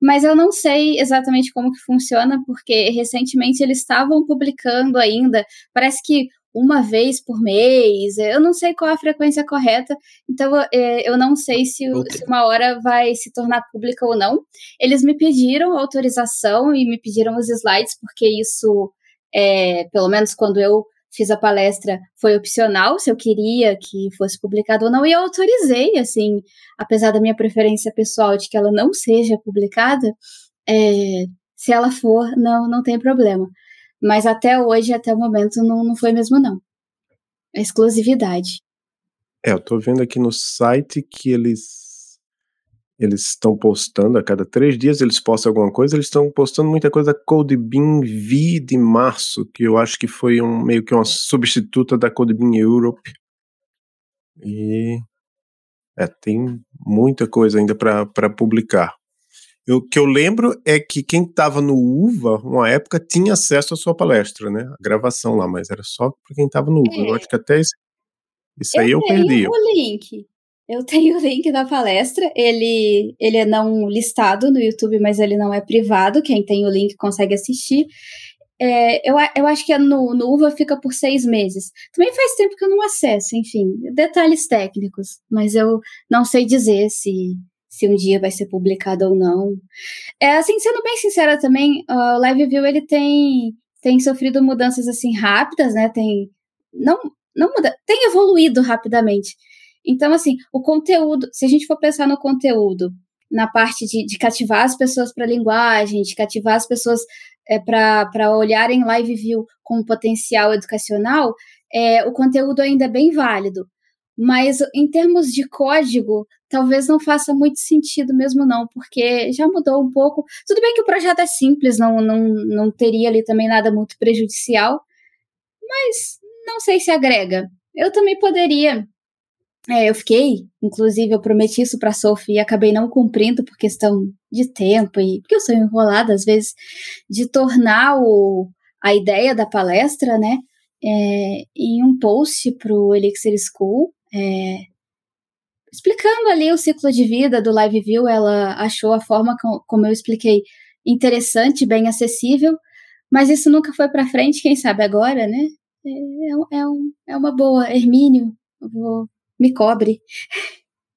Mas eu não sei exatamente como que funciona, porque recentemente eles estavam publicando ainda, parece que uma vez por mês. Eu não sei qual a frequência correta, então é, eu não sei se, se, uma hora vai se tornar pública ou não. Eles me pediram autorização e me pediram os slides, porque isso, é, pelo menos quando eu fiz a palestra, foi opcional, se eu queria que fosse publicado ou não, e eu autorizei, assim, apesar da minha preferência pessoal de que ela não seja publicada, é, se ela for, não, não tem problema. Mas até hoje, até o momento, não, não foi mesmo, não. A exclusividade. É, eu tô vendo aqui no site que eles eles estão postando a cada três dias eles postam alguma coisa eles estão postando muita coisa CodeBeam V de março que eu acho que foi um meio que uma substituta da CodeBeam Europe e é, tem muita coisa ainda para publicar o que eu lembro é que quem estava no UVA, uma época, tinha acesso à sua palestra, né? A gravação lá, mas era só para quem estava no UVA. É. Eu acho que até isso, isso eu aí eu perdi. Eu o link. Eu tenho o link da palestra. Ele, ele é não listado no YouTube, mas ele não é privado. Quem tem o link consegue assistir. É, eu, eu acho que é no, no UVA fica por seis meses. Também faz tempo que eu não acesso, enfim, detalhes técnicos, mas eu não sei dizer se se um dia vai ser publicado ou não. É assim, sendo bem sincera também, o Live View ele tem tem sofrido mudanças assim rápidas, né? Tem não não muda, tem evoluído rapidamente. Então assim, o conteúdo, se a gente for pensar no conteúdo, na parte de, de cativar as pessoas para a linguagem, de cativar as pessoas é, para olharem Live View com potencial educacional, é, o conteúdo ainda é bem válido. Mas em termos de código, talvez não faça muito sentido mesmo não, porque já mudou um pouco. Tudo bem que o projeto é simples, não, não, não teria ali também nada muito prejudicial, mas não sei se agrega. Eu também poderia. É, eu fiquei, inclusive, eu prometi isso para a Sophie e acabei não cumprindo por questão de tempo e porque eu sou enrolada às vezes de tornar o, a ideia da palestra, né, é, em um post para o Elixir School é, explicando ali o ciclo de vida do Live View, ela achou a forma com, como eu expliquei interessante, bem acessível, mas isso nunca foi para frente, quem sabe agora, né? É, é, um, é uma boa. Hermínio, vou, me cobre,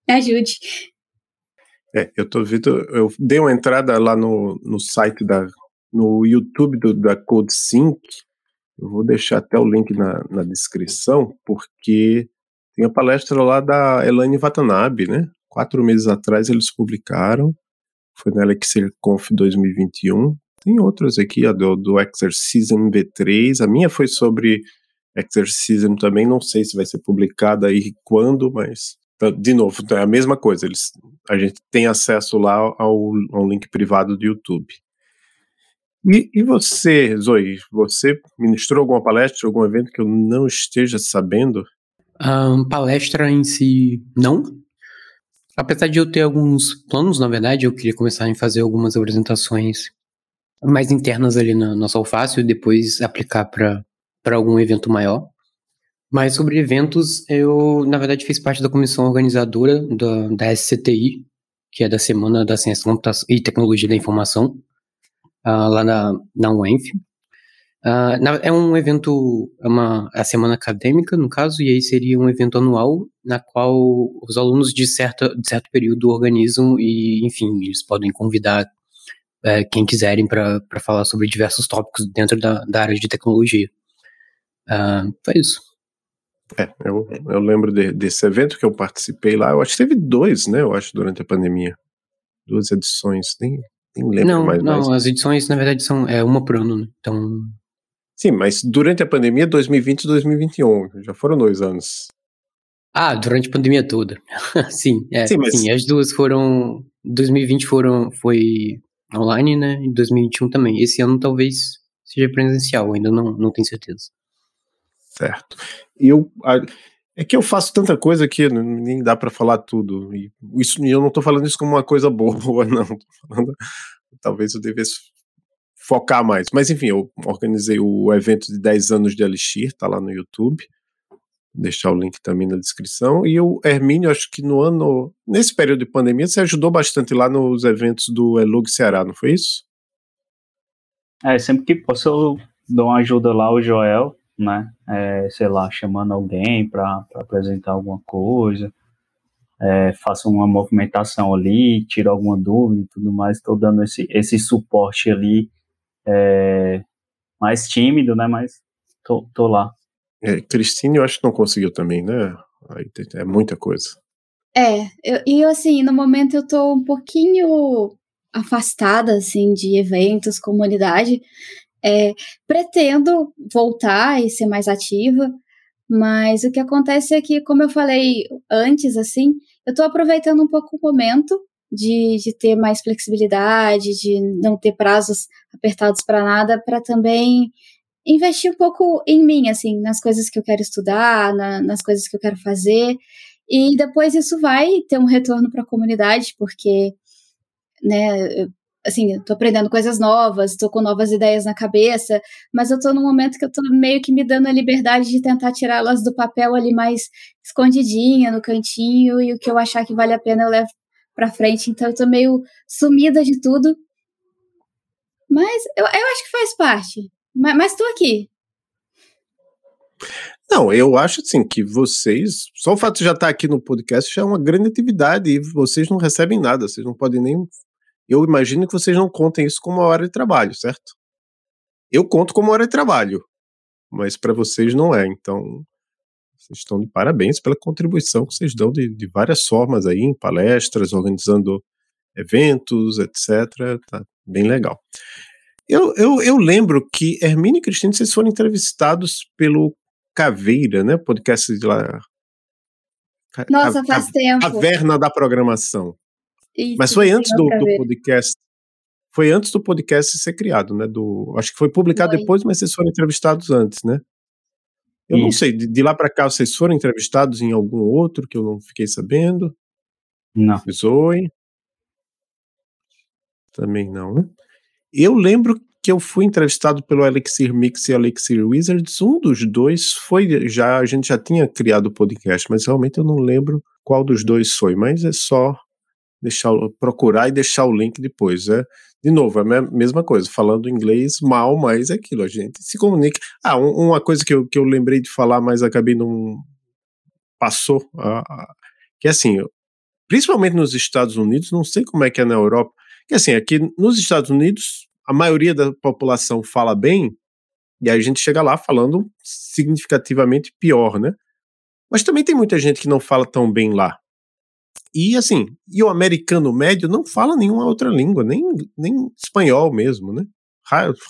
me ajude. É, eu tô vendo, eu dei uma entrada lá no, no site da, no YouTube do, da CodeSync, eu vou deixar até o link na, na descrição, porque tem a palestra lá da Elaine Watanabe, né? Quatro meses atrás eles publicaram, foi na Elixir Conf 2021. Tem outras aqui, a do, do Exercism V3. A minha foi sobre Exercism também, não sei se vai ser publicada aí quando, mas tá, de novo, é a mesma coisa. Eles, a gente tem acesso lá ao, ao link privado do YouTube. E, e, você, Zoe, você ministrou alguma palestra, algum evento que eu não esteja sabendo? Um, palestra em si, não. Apesar de eu ter alguns planos, na verdade, eu queria começar a fazer algumas apresentações mais internas ali na nossa alface e depois aplicar para algum evento maior. Mas sobre eventos, eu, na verdade, fiz parte da comissão organizadora da, da SCTI, que é da Semana da Ciência e Tecnologia da Informação, uh, lá na, na UENF. Uh, é um evento, é uma, a semana acadêmica, no caso, e aí seria um evento anual na qual os alunos de, certa, de certo período organizam e, enfim, eles podem convidar é, quem quiserem para falar sobre diversos tópicos dentro da, da área de tecnologia. Uh, foi isso. É, eu, eu lembro de, desse evento que eu participei lá, eu acho que teve dois, né, eu acho, durante a pandemia. Duas edições, nem, nem lembro não, mais. Não, as edições, na verdade, são é uma por ano, né? Então, Sim, mas durante a pandemia, 2020 e 2021, já foram dois anos. Ah, durante a pandemia toda. sim, é, sim, mas... sim, as duas foram. 2020 foram, foi online, né? E 2021 também. Esse ano talvez seja presencial, ainda não, não tenho certeza. Certo. Eu, é que eu faço tanta coisa que nem dá para falar tudo. E isso, eu não estou falando isso como uma coisa boa, não. Falando, talvez eu devesse focar mais. Mas enfim, eu organizei o evento de 10 anos de Elixir, tá lá no YouTube. Vou deixar o link também na descrição. E o Hermínio, acho que no ano, nesse período de pandemia, você ajudou bastante lá nos eventos do Elug Ceará, não foi isso? É, sempre que posso eu dou uma ajuda lá ao Joel né? É, sei lá, chamando alguém para apresentar alguma coisa, é, faço uma movimentação ali, tiro alguma dúvida e tudo mais, estou dando esse, esse suporte ali é, mais tímido, né? Mas tô, tô lá. É, Cristine, eu acho que não conseguiu também, né? É muita coisa. É, eu, e assim, no momento eu tô um pouquinho afastada, assim, de eventos, comunidade. É, pretendo voltar e ser mais ativa, mas o que acontece é que, como eu falei antes, assim, eu tô aproveitando um pouco o momento de, de ter mais flexibilidade, de não ter prazos apertados para nada, para também investir um pouco em mim, assim, nas coisas que eu quero estudar, na, nas coisas que eu quero fazer. E depois isso vai ter um retorno para a comunidade, porque, né, assim, eu tô aprendendo coisas novas, tô com novas ideias na cabeça, mas eu tô num momento que eu tô meio que me dando a liberdade de tentar tirá-las do papel ali mais escondidinha, no cantinho, e o que eu achar que vale a pena eu levo pra frente. Então eu tô meio sumida de tudo. Mas eu, eu acho que faz parte. Mas, mas tô aqui. Não, eu acho assim que vocês, só o fato de já estar aqui no podcast já é uma grande atividade e vocês não recebem nada, vocês não podem nem. Eu imagino que vocês não contem isso como uma hora de trabalho, certo? Eu conto como hora de trabalho, mas para vocês não é. Então, vocês estão de parabéns pela contribuição que vocês dão de, de várias formas aí, em palestras, organizando eventos, etc. Tá bem legal. Eu, eu, eu lembro que Hermine e Cristina, vocês foram entrevistados pelo Caveira, né? Podcast de lá. Nossa, faz a, tempo. Caverna da Programação. Isso, Mas foi antes do, do, podcast. Foi antes do podcast ser criado, né? Do, acho que foi publicado foi. depois, mas vocês foram entrevistados antes, né? Eu Isso. não sei, de, de lá para cá vocês foram entrevistados em algum outro que eu não fiquei sabendo? Não. Zoe? Também não, né? Eu lembro que eu fui entrevistado pelo Elixir Mix e Elixir Wizards. Um dos dois foi já, a gente já tinha criado o podcast, mas realmente eu não lembro qual dos dois foi. Mas é só deixar procurar e deixar o link depois. É, de novo, é a mesma coisa, falando inglês mal, mas é aquilo, a gente se comunica. Ah, um, uma coisa que eu, que eu lembrei de falar, mas acabei não. passou. Que é assim, principalmente nos Estados Unidos, não sei como é que é na Europa, que assim, aqui nos Estados Unidos, a maioria da população fala bem, e aí a gente chega lá falando significativamente pior, né? Mas também tem muita gente que não fala tão bem lá. E assim, e o americano médio não fala nenhuma outra língua, nem, nem espanhol mesmo, né?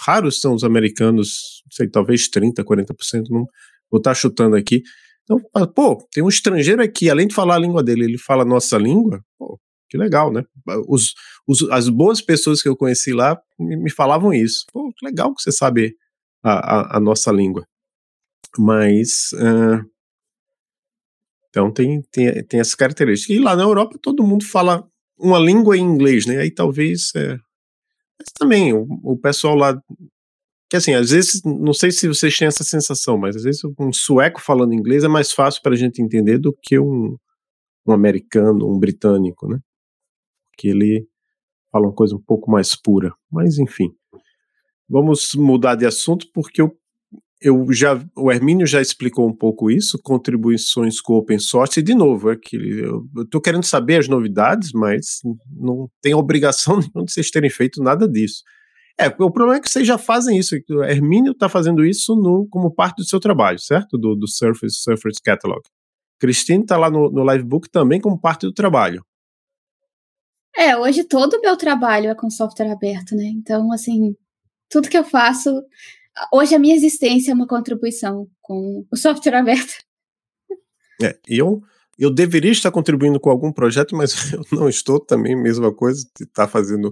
Raros são os americanos, sei, talvez 30, 40%, não vou estar chutando aqui. Então, pô, tem um estrangeiro aqui, além de falar a língua dele, ele fala a nossa língua, pô, que legal, né? Os, os, as boas pessoas que eu conheci lá me, me falavam isso. Pô, que legal que você sabe a, a, a nossa língua. Mas. Uh, então tem, tem, tem essa característica. E lá na Europa todo mundo fala uma língua em inglês, né? Aí talvez. É, mas também o, o pessoal lá. Que assim, às vezes, não sei se vocês têm essa sensação, mas às vezes um sueco falando inglês é mais fácil para a gente entender do que um, um americano, um britânico, né? que ele fala uma coisa um pouco mais pura. Mas enfim, vamos mudar de assunto porque eu, eu já o Hermínio já explicou um pouco isso, contribuições com open source e de novo, é que eu estou querendo saber as novidades, mas não tem obrigação nenhuma de vocês terem feito nada disso. É, o problema é que vocês já fazem isso. O Hermínio está fazendo isso no, como parte do seu trabalho, certo? Do, do Surface, Surface Catalog. Christine está lá no, no Livebook também como parte do trabalho. É, hoje todo o meu trabalho é com software aberto, né? Então, assim, tudo que eu faço. Hoje a minha existência é uma contribuição com o software aberto. É, e eu, eu deveria estar contribuindo com algum projeto, mas eu não estou também, mesma coisa, está fazendo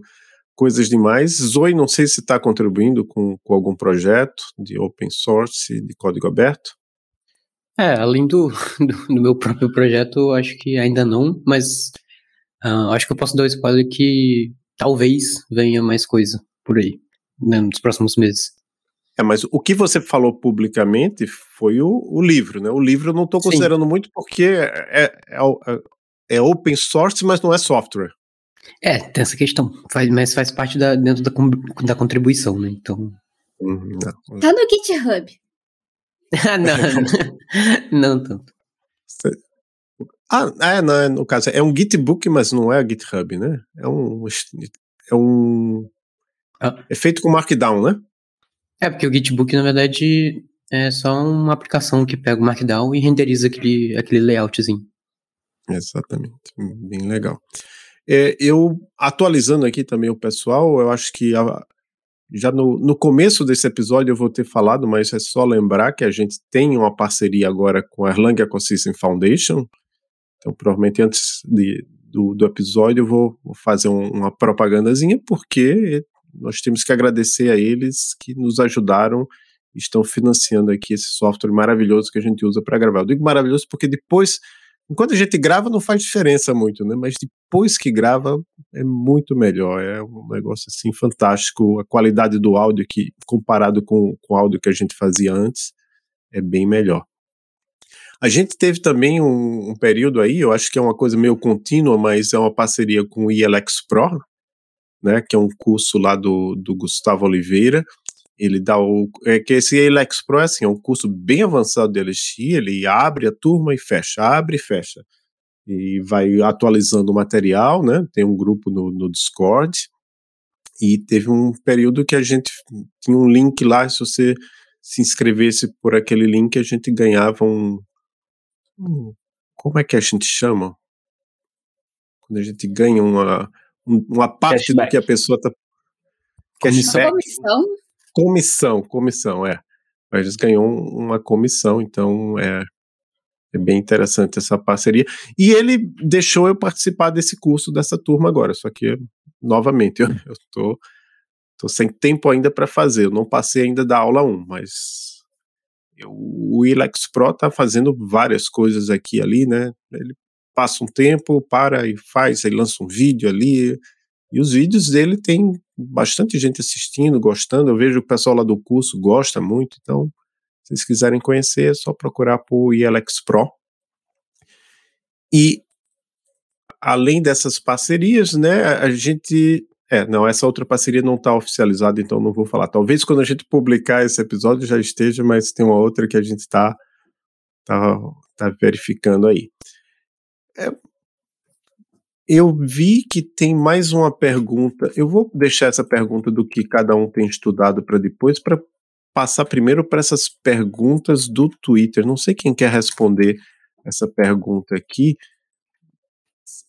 coisas demais. Zoe, não sei se está contribuindo com, com algum projeto de open source, de código aberto. É, além do, do, do meu próprio projeto, acho que ainda não, mas Uh, acho que eu posso dar um spoiler que talvez venha mais coisa por aí, né, nos próximos meses. É, mas o que você falou publicamente foi o, o livro, né? O livro eu não estou considerando muito porque é, é, é, é, open source, mas não é software. É, tem essa questão, faz, mas faz parte da, dentro da, da contribuição, né? Então. Uhum, tá no GitHub. não, não tanto. Ah, é, não, é, no caso, é um Gitbook, mas não é GitHub, né? É um. É um. Ah. É feito com Markdown, né? É, porque o Gitbook, na verdade, é só uma aplicação que pega o Markdown e renderiza aquele, aquele layoutzinho. Exatamente, bem legal. É, eu, atualizando aqui também o pessoal, eu acho que a, já no, no começo desse episódio eu vou ter falado, mas é só lembrar que a gente tem uma parceria agora com a Erlang Ecosystem Foundation. Então, provavelmente antes de, do, do episódio eu vou, vou fazer um, uma propagandazinha, porque nós temos que agradecer a eles que nos ajudaram estão financiando aqui esse software maravilhoso que a gente usa para gravar. Eu digo maravilhoso porque depois Enquanto a gente grava, não faz diferença muito, né? Mas depois que grava, é muito melhor. É um negócio assim fantástico. A qualidade do áudio, que, comparado com, com o áudio que a gente fazia antes, é bem melhor. A gente teve também um, um, período aí, eu acho que é uma coisa meio contínua, mas é uma parceria com o ILX Pro, né, que é um curso lá do, do Gustavo Oliveira, ele dá o. É que esse Elex Pro é assim, é um curso bem avançado de LX, ele abre a turma e fecha, abre e fecha. E vai atualizando o material, né? Tem um grupo no, no Discord. E teve um período que a gente tinha um link lá, se você se inscrevesse por aquele link, a gente ganhava um como é que a gente chama? Quando a gente ganha uma, uma parte Cashback. do que a pessoa está. Cashback. Comissão? Comissão, comissão, é. A gente ganhou uma comissão, então é, é bem interessante essa parceria. E ele deixou eu participar desse curso, dessa turma agora, só que, novamente, eu, eu tô, tô sem tempo ainda para fazer. Eu não passei ainda da aula 1, mas eu, o Ilex Pro tá fazendo várias coisas aqui ali, né? Ele passa um tempo, para e faz, ele lança um vídeo ali, e os vídeos dele tem bastante gente assistindo, gostando. Eu vejo o pessoal lá do curso gosta muito, então, se vocês quiserem conhecer, é só procurar por ILX Pro. E além dessas parcerias, né, a gente é, não, essa outra parceria não está oficializada, então não vou falar. Talvez quando a gente publicar esse episódio já esteja, mas tem uma outra que a gente está tá, tá verificando aí. É, eu vi que tem mais uma pergunta. Eu vou deixar essa pergunta do que cada um tem estudado para depois, para passar primeiro para essas perguntas do Twitter. Não sei quem quer responder essa pergunta aqui.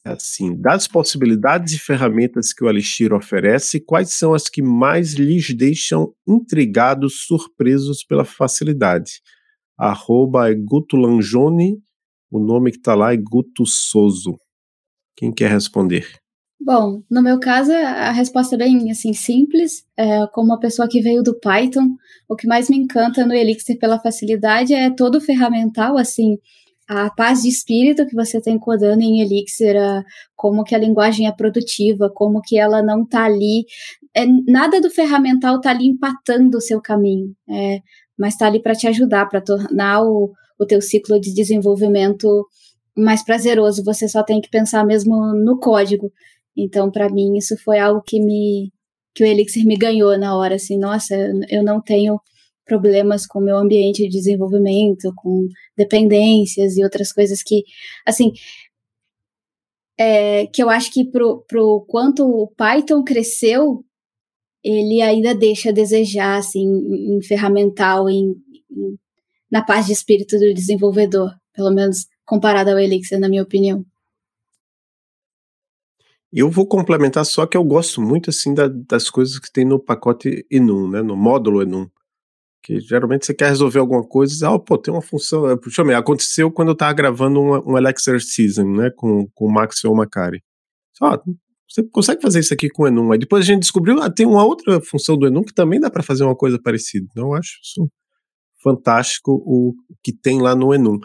Assim, das possibilidades e ferramentas que o Elixir oferece, quais são as que mais lhes deixam intrigados, surpresos pela facilidade? Arroba é Guto o nome que está lá é Guto Soso. Quem quer responder? Bom, no meu caso, a resposta é bem assim simples. É, como uma pessoa que veio do Python, o que mais me encanta no Elixir pela facilidade é todo o ferramental, assim, a paz de espírito que você tem codando em Elixir, como que a linguagem é produtiva, como que ela não está ali, é, nada do ferramental está ali empatando o seu caminho, é, mas está ali para te ajudar, para tornar o, o teu ciclo de desenvolvimento mais prazeroso, você só tem que pensar mesmo no código. Então, para mim, isso foi algo que me que o Elixir me ganhou na hora, assim, nossa, eu não tenho problemas com o meu ambiente de desenvolvimento, com dependências e outras coisas que, assim, é, que eu acho que pro, pro quanto o Python cresceu, ele ainda deixa a desejar, assim, em ferramental, em, em na paz de espírito do desenvolvedor, pelo menos comparado ao Elixir, na minha opinião. Eu vou complementar só que eu gosto muito assim da, das coisas que tem no pacote Enum, né, no módulo Enum. Que geralmente você quer resolver alguma coisa, e, oh, pô, tem uma função. Deixa eu aconteceu quando eu estava gravando um, um Elixir Season, né, com, com o Maxwell Macari. Só, você consegue fazer isso aqui com o Enum. Aí depois a gente descobriu, ah, tem uma outra função do Enum que também dá para fazer uma coisa parecida. Então eu acho isso fantástico o que tem lá no Enum.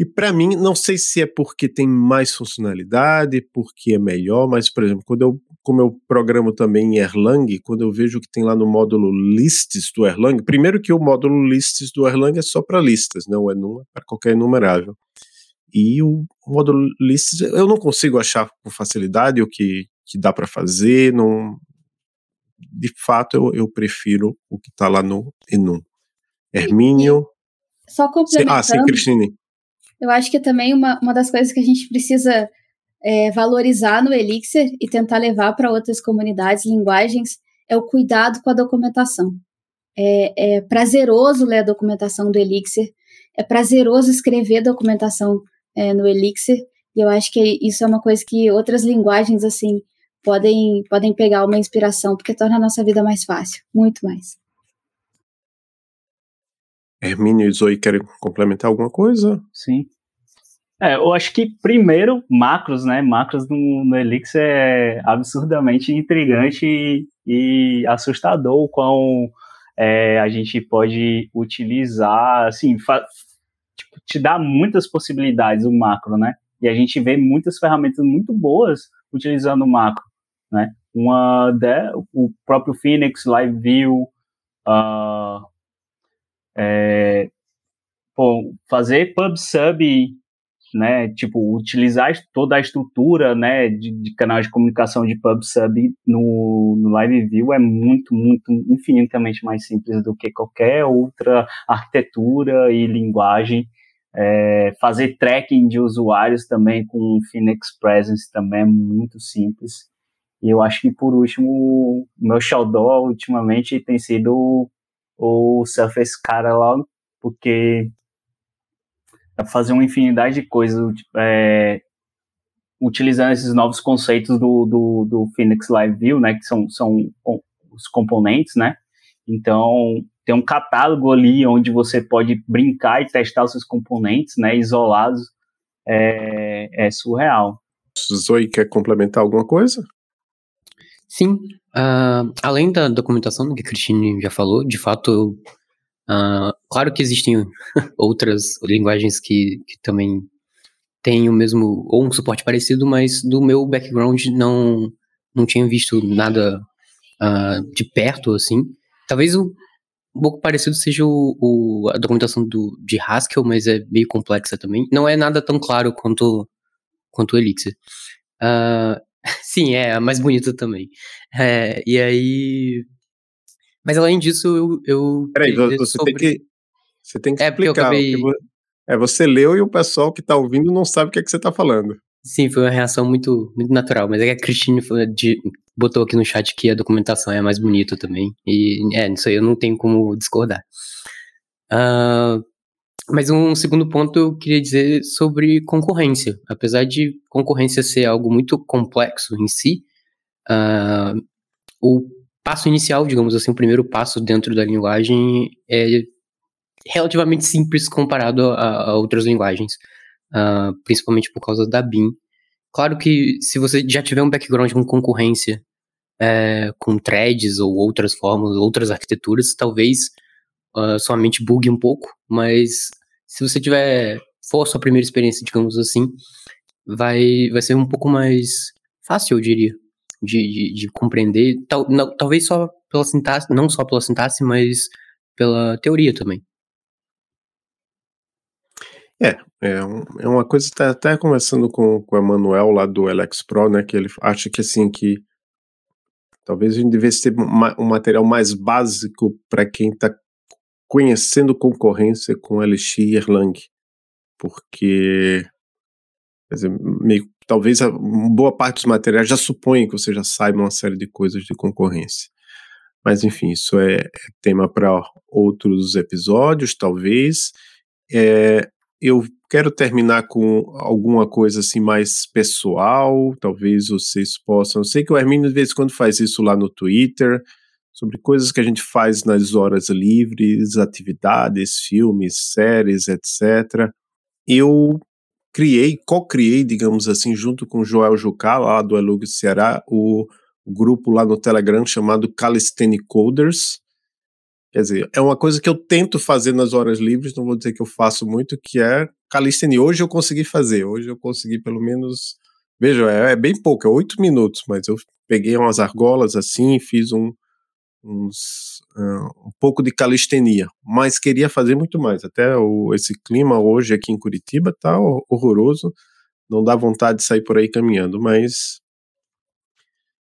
E para mim, não sei se é porque tem mais funcionalidade, porque é melhor, mas, por exemplo, quando eu, como eu programo também em Erlang, quando eu vejo que tem lá no módulo lists do Erlang, primeiro que o módulo lists do Erlang é só para listas, não é, é para qualquer enumerável. E o módulo lists eu não consigo achar com facilidade o que, que dá para fazer, não, de fato eu, eu prefiro o que está lá no Enum. Hermínio. só complementando. Ah, sim, Cristine. Eu acho que também uma, uma das coisas que a gente precisa é, valorizar no Elixir e tentar levar para outras comunidades, linguagens, é o cuidado com a documentação. É, é, prazeroso ler a documentação do Elixir, é prazeroso escrever documentação é, no Elixir, e eu acho que isso é uma coisa que outras linguagens, assim, podem, podem pegar uma inspiração, porque torna a nossa vida mais fácil, muito mais. Hermínio e Zoe querem complementar alguma coisa? Sim. É, eu acho que primeiro, macros, né? Macros no, no Elixir é absurdamente intrigante e, e assustador o quão é, a gente pode utilizar, assim, tipo, te dá muitas possibilidades o macro, né? E a gente vê muitas ferramentas muito boas utilizando o macro, né? Uma de, o próprio Phoenix, Live View, uh, é, pô, fazer PubSub, né, tipo, utilizar toda a estrutura, né, de, de canais de comunicação de PubSub no, no LiveView é muito, muito, infinitamente mais simples do que qualquer outra arquitetura e linguagem. É, fazer tracking de usuários também com Phoenix Presence também é muito simples. E eu acho que, por último, meu xodó ultimamente tem sido o Surface Catalog, porque é fazer uma infinidade de coisas é, utilizando esses novos conceitos do, do, do Phoenix Live View, né, que são, são os componentes, né, então tem um catálogo ali onde você pode brincar e testar os seus componentes, né, isolados, é, é surreal. Zoe quer complementar alguma coisa? Sim, uh, além da documentação que a Cristine já falou, de fato, uh, claro que existem outras linguagens que, que também têm o mesmo, ou um suporte parecido, mas do meu background não, não tinha visto nada uh, de perto, assim. Talvez o um pouco parecido seja o, o, a documentação do, de Haskell, mas é meio complexa também. Não é nada tão claro quanto, quanto o Elixir. Uh, Sim, é a mais bonita também. É, e aí. Mas além disso, eu. eu Peraí, você sobre... tem que. Você tem que é explicar. Porque eu acabei... É, você leu e o pessoal que tá ouvindo não sabe o que é que você tá falando. Sim, foi uma reação muito, muito natural. Mas é que a Cristine de, botou aqui no chat que a documentação é mais bonita também. E é, isso aí eu não tenho como discordar. Uh, mas um segundo ponto eu queria dizer sobre concorrência. Apesar de concorrência ser algo muito complexo em si, uh, o passo inicial, digamos assim, o primeiro passo dentro da linguagem é relativamente simples comparado a, a outras linguagens, uh, principalmente por causa da BIM. Claro que se você já tiver um background com concorrência, é, com threads ou outras formas, outras arquiteturas, talvez uh, sua mente bugue um pouco, mas se você tiver, for sua primeira experiência, digamos assim, vai, vai ser um pouco mais fácil, eu diria, de, de, de compreender, tal, não, talvez só pela sintaxe, não só pela sintaxe, mas pela teoria também. É, é, um, é uma coisa, tá até conversando com, com o Emanuel lá do Alex Pro, né, que ele acha que assim, que talvez a gente devesse ter um material mais básico para quem está conhecendo concorrência com LX e Erlang, porque dizer, meio, talvez a boa parte dos materiais já supõe que você já saiba uma série de coisas de concorrência. Mas enfim, isso é, é tema para outros episódios, talvez. É, eu quero terminar com alguma coisa assim mais pessoal, talvez vocês possam. Eu sei que o Hermínio de vez em quando faz isso lá no Twitter sobre coisas que a gente faz nas horas livres, atividades, filmes, séries, etc. Eu criei, co-criei, digamos assim, junto com Joel Jucá, lá do Elug Ceará, o grupo lá no Telegram chamado Calisthenic Coders. Quer dizer, é uma coisa que eu tento fazer nas horas livres, não vou dizer que eu faço muito, que é calistenia. Hoje eu consegui fazer, hoje eu consegui pelo menos. Veja, é, é bem pouco, é oito minutos, mas eu peguei umas argolas assim, fiz um, uns, uh, um pouco de calistenia, mas queria fazer muito mais. Até o, esse clima hoje aqui em Curitiba tá horroroso, não dá vontade de sair por aí caminhando, mas.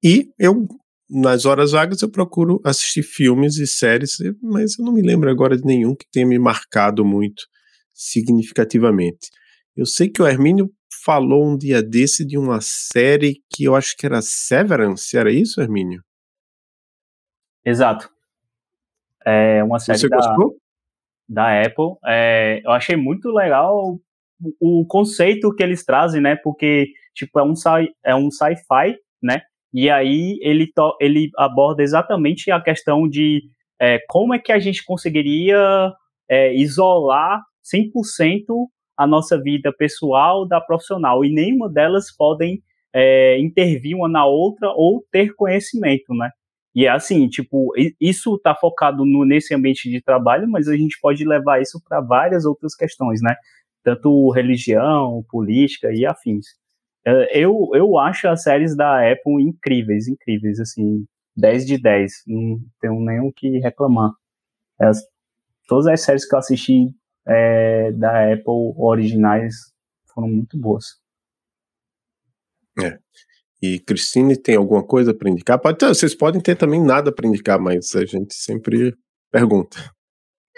E eu, nas horas vagas, eu procuro assistir filmes e séries, mas eu não me lembro agora de nenhum que tenha me marcado muito. significativamente. Eu sei que o Hermínio falou um dia desse de uma série que eu acho que era Severance, era isso, Hermínio? Exato. É uma série Você da, gostou? da Apple. É, eu achei muito legal o, o conceito que eles trazem, né? Porque, tipo, é um, sci, é um sci-fi, né? E aí ele, to, ele aborda exatamente a questão de é, como é que a gente conseguiria é, isolar 100% a nossa vida pessoal da profissional. E nenhuma delas podem é, intervir uma na outra ou ter conhecimento, né? E é assim, tipo, isso está focado no, nesse ambiente de trabalho, mas a gente pode levar isso para várias outras questões, né? Tanto religião, política e afins. É, eu, eu acho as séries da Apple incríveis, incríveis, assim, 10 de 10, não tenho nenhum que reclamar. As, todas as séries que eu assisti é, da Apple originais foram muito boas. É. E Cristine tem alguma coisa para indicar? Pode ter, vocês podem ter também nada para indicar, mas a gente sempre pergunta.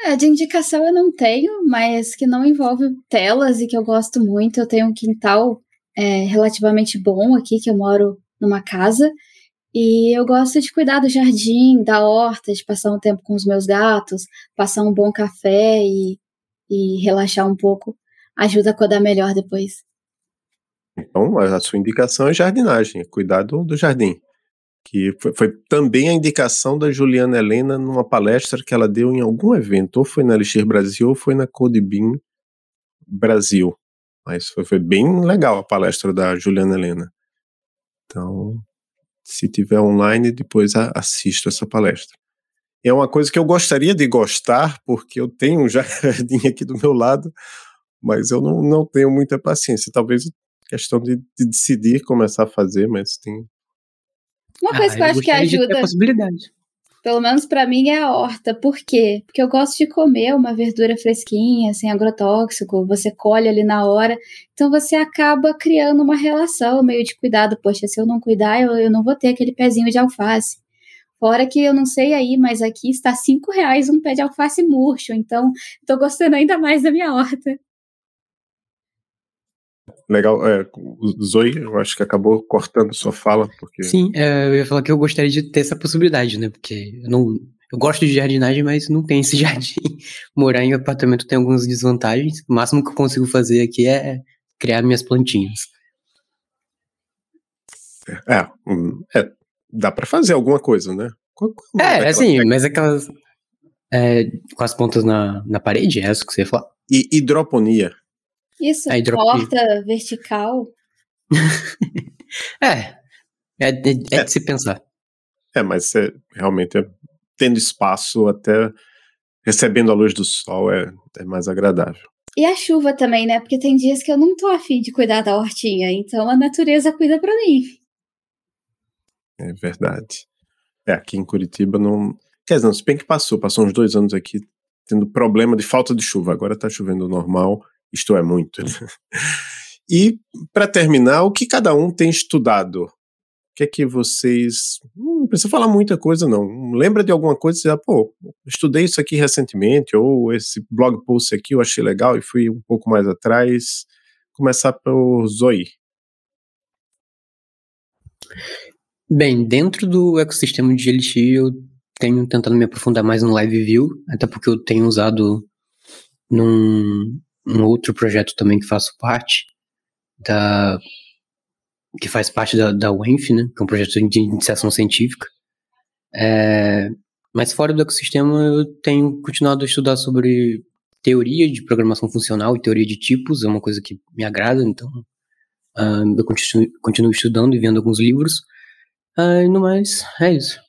É, de indicação eu não tenho, mas que não envolve telas e que eu gosto muito. Eu tenho um quintal é, relativamente bom aqui, que eu moro numa casa. E eu gosto de cuidar do jardim, da horta, de passar um tempo com os meus gatos, passar um bom café e, e relaxar um pouco. Ajuda a acordar melhor depois. Então, a sua indicação é jardinagem, cuidado do jardim. Que foi, foi, também a indicação da Juliana Helena numa palestra que ela deu em algum evento, ou foi na Elixir Brasil, ou foi na Codebin Brasil. Mas foi, foi bem legal a palestra da Juliana Helena. Então, se tiver online, depois assista essa palestra. É uma coisa que eu gostaria de gostar, porque eu tenho um jardim aqui do meu lado, mas eu não, não tenho muita paciência. Talvez questão de, de decidir começar a fazer, mas tem. Uma coisa ah, que eu acho que ajuda. Pelo menos para mim é a horta. Por quê? Porque eu gosto de comer uma verdura fresquinha, sem agrotóxico, você colhe ali na hora. Então você acaba criando uma relação meio de cuidado. Poxa, se eu não cuidar, eu, eu não vou ter aquele pezinho de alface. Fora que eu não sei aí, mas aqui está cinco reais um pé de alface murcho. Então, estou gostando ainda mais da minha horta. Legal, é, Zoe, eu acho que acabou cortando sua fala, porque... Sim, é, eu ia falar que eu gostaria de ter essa possibilidade, né, porque eu não... Eu gosto de jardinagem, mas não tem esse jardim. Morar em apartamento tem algumas desvantagens. O máximo que eu consigo fazer aqui é criar minhas plantinhas. É, é dá para fazer alguma coisa, né? é, assim, mas aquelas. É, com as pontas na, na parede, é isso que você ia falar? E hidroponia. Isso, a porta vertical. é, é, é, é, de se pensar. É, mas é, realmente é, tendo espaço até recebendo a luz do sol é, é mais agradável. E a chuva também, né? Porque tem dias que eu não tô afim de cuidar da hortinha, então a natureza cuida para mim. É verdade. É, aqui em Curitiba não. Quer dizer, se bem que passou, passou uns dois anos aqui tendo problema de falta de chuva. Agora tá chovendo normal isto é muito. Né? E, para terminar, o que cada um tem estudado? O que é que vocês. Hum, não precisa falar muita coisa, não. Lembra de alguma coisa e diz, pô, estudei isso aqui recentemente, ou esse blog post aqui eu achei legal e fui um pouco mais atrás. Começar por Zoe. Bem, dentro do ecossistema de GLX, eu tenho tentado me aprofundar mais no Live View, até porque eu tenho usado num, um outro projeto também que faço parte, da que faz parte da, da UENF, né, que é um projeto de iniciação científica. É, mas fora do ecossistema, eu tenho continuado a estudar sobre teoria de programação funcional e teoria de tipos, é uma coisa que me agrada, então uh, eu continuo, continuo, estudando e vendo alguns livros. Uh, no mais, é isso.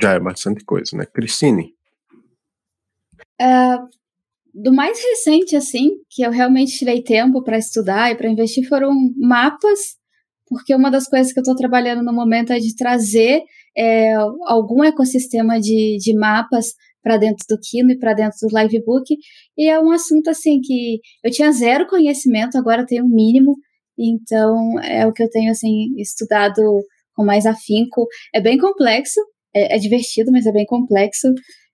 Já é bastante coisa, né? Cristine? Uh, do mais recente, assim, que eu realmente tirei tempo para estudar e para investir foram mapas, porque uma das coisas que eu estou trabalhando no momento é de trazer é, algum ecossistema de, de mapas para dentro do Kino e para dentro do Livebook, e é um assunto, assim, que eu tinha zero conhecimento, agora tenho um mínimo, então é o que eu tenho, assim, estudado com mais afinco. É bem complexo, é, é divertido, mas é bem complexo,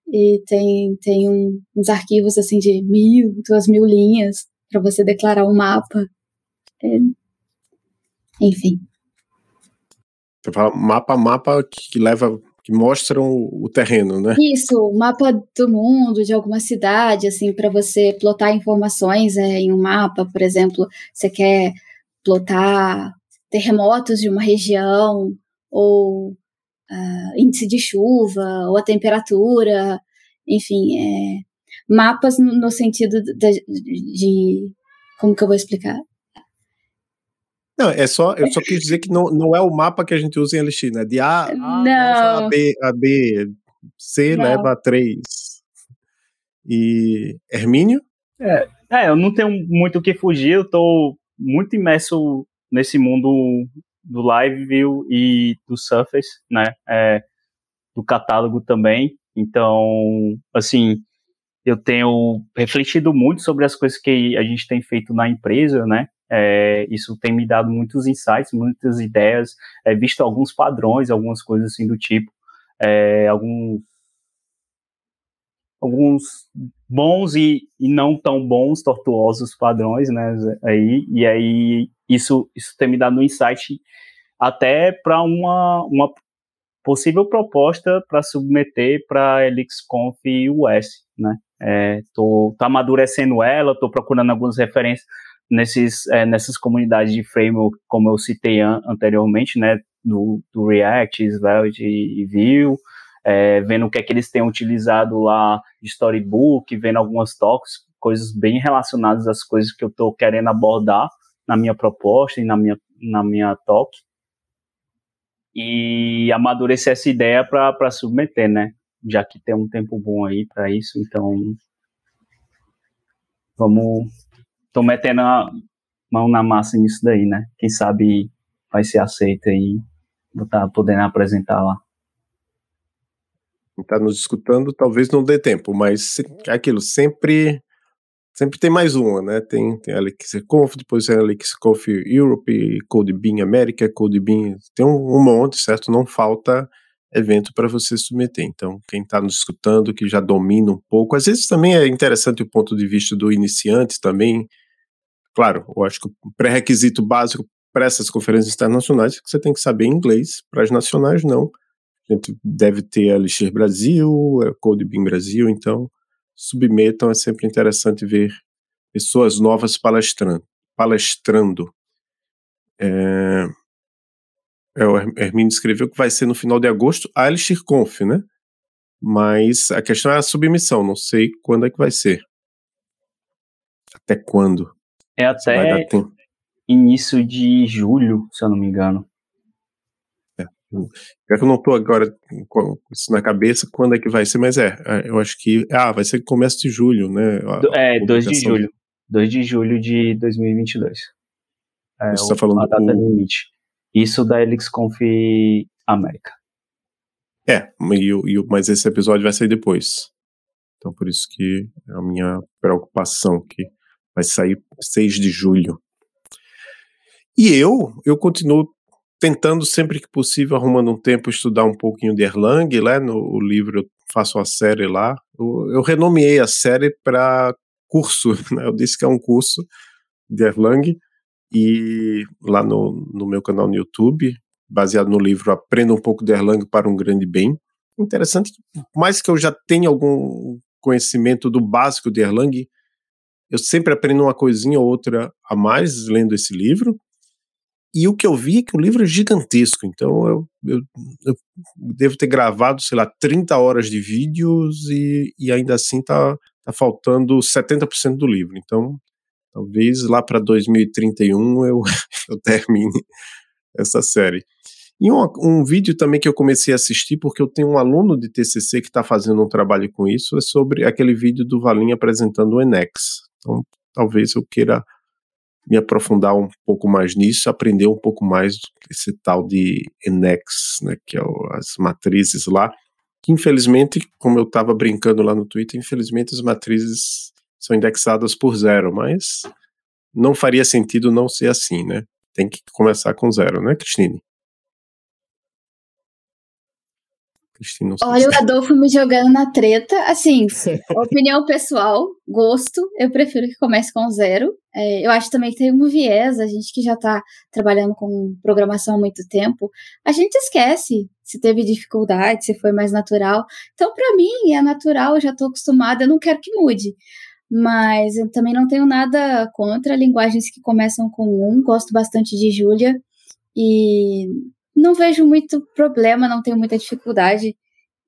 e tem, tem um, uns arquivos assim de mil, duas mil linhas para você declarar um mapa. É, enfim. Você fala mapa, mapa que leva, que mostram o terreno, né? Isso, mapa do mundo, de alguma cidade, assim, para você plotar informações é, em um mapa, por exemplo, você quer plotar terremotos de uma região, ou uh, índice de chuva, ou a temperatura, enfim, é, mapas no, no sentido de, de, de, Como que eu vou explicar? Não, é só, eu só quis dizer que não, não é o mapa que a gente usa em LX, né? De A, a, não. a B, a B, C não. leva a 3. E Hermínio? É, é, eu não tenho muito o que fugir, eu tô muito imerso nesse mundo do Live View e do Surface, né? É, do catálogo também. Então, assim, eu tenho refletido muito sobre as coisas que a gente tem feito na empresa, né? É, isso tem me dado muitos insights, muitas ideias, é, visto alguns padrões, algumas coisas assim do tipo, é, alguns alguns bons e, e não tão bons, tortuosos padrões, né? Aí e aí isso isso tem me dado um insight até para uma, uma possível proposta para submeter para ElixConf US, né? É, tô, tô amadurecendo ela, tô procurando algumas referências nesses, é, nessas comunidades de framework, como eu citei an anteriormente, né? Do, do React, Svelte e Vue, é, vendo o que é que eles têm utilizado lá de storybook, vendo algumas talks, coisas bem relacionadas às coisas que eu estou querendo abordar na minha proposta e na minha, na minha talk e amadurecer essa ideia para submeter, né? Já que tem um tempo bom aí para isso, então vamos tô metendo a mão na massa nisso daí, né? Quem sabe vai ser aceito aí, vou estar tá podendo apresentar lá. Quem está nos escutando, talvez não dê tempo, mas é aquilo, sempre sempre tem mais uma, né? Tem, tem a LXConf, depois a LXConf Europe, CodeBeam América, CodeBeam, tem um, um monte, certo? Não falta evento para você submeter. Então, quem está nos escutando, que já domina um pouco, às vezes também é interessante o ponto de vista do iniciante também. Claro, eu acho que o pré-requisito básico para essas conferências internacionais é que você tem que saber inglês, para as nacionais não. A gente deve ter a Elixir Brasil, a CodeBeam Brasil, então submetam, é sempre interessante ver pessoas novas palestrando. palestrando. É, é, o Hermínio escreveu que vai ser no final de agosto a Elixir Conf, né? Mas a questão é a submissão, não sei quando é que vai ser. Até quando? É até início de julho, se eu não me engano. É que eu não estou agora com isso na cabeça quando é que vai ser, mas é, é, eu acho que. Ah, vai ser começo de julho, né? A, é, 2 de julho. 2 de julho de 2022. É, Você está falando a data o... limite. Isso da ElixConf América. É, e, mas esse episódio vai sair depois. Então, por isso que é a minha preocupação, que vai sair 6 de julho. E eu, eu continuo tentando sempre que possível, arrumando um tempo, estudar um pouquinho de Erlang, né? No livro eu faço a série lá. Eu, eu renomeei a série para curso, né? Eu disse que é um curso de Erlang e lá no, no meu canal no YouTube, baseado no livro Aprenda um pouco de Erlang para um grande bem. Interessante, mais que eu já tenha algum conhecimento do básico de Erlang, eu sempre aprendo uma coisinha ou outra a mais lendo esse livro. E o que eu vi é que o livro é gigantesco, então eu, eu, eu devo ter gravado, sei lá, 30 horas de vídeos e, e ainda assim tá, tá faltando 70% do livro. Então, talvez lá para 2031 eu, eu termine essa série. E um, um vídeo também que eu comecei a assistir, porque eu tenho um aluno de TCC que está fazendo um trabalho com isso, é sobre aquele vídeo do Valim apresentando o Enex. Então, talvez eu queira me aprofundar um pouco mais nisso, aprender um pouco mais esse tal de Enex, né, que é o, as matrizes lá, que infelizmente, como eu estava brincando lá no Twitter, infelizmente as matrizes são indexadas por zero, mas não faria sentido não ser assim, né? Tem que começar com zero, né, Cristine? Cristina. Olha o Adolfo me jogando na treta. Assim, opinião pessoal, gosto. Eu prefiro que comece com zero. É, eu acho também que tem um viés, a gente que já está trabalhando com programação há muito tempo, a gente esquece se teve dificuldade, se foi mais natural. Então, para mim, é natural, eu já estou acostumada, eu não quero que mude. Mas eu também não tenho nada contra linguagens que começam com um, gosto bastante de Julia. E não vejo muito problema, não tenho muita dificuldade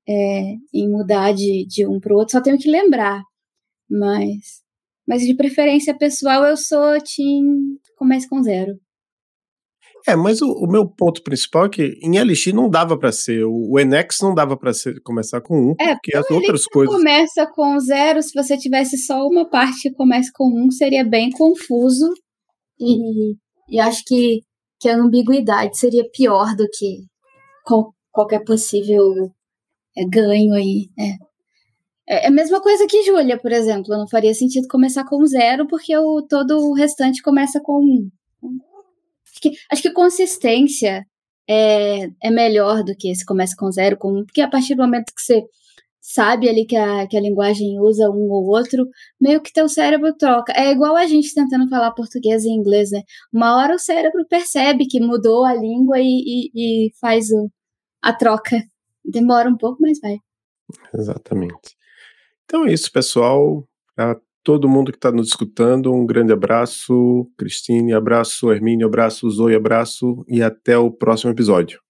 é, em mudar de, de um para o outro, só tenho que lembrar. Mas, mas de preferência pessoal, eu sou Team comece com zero. É, mas o, o, meu ponto principal é que em LX não dava para ser, o, o Enex não dava para começar com um, é, porque as outras coisas. começa com zero, se você tivesse só uma parte que começa com um, seria bem confuso. E, e acho que que a ambiguidade seria pior do que qual, qualquer possível é, ganho aí. É. é. É a mesma coisa que Júlia, por exemplo. Não faria sentido começar com zero, porque o, todo o restante começa com um. Acho que, acho que consistência é, é melhor do que se começa com zero, com um, porque a partir do momento que você sabe ali que a, que a linguagem usa um ou outro, meio que teu cérebro troca. É igual a gente tentando falar português e inglês, né? Uma hora o cérebro percebe que mudou a língua e, e, e faz o, a troca. Demora um pouco, mas vai. Exatamente. Então é isso, pessoal. A todo mundo que está nos escutando, um grande abraço. Cristine, abraço. Hermínio, abraço. Zoe, abraço. E até o próximo episódio.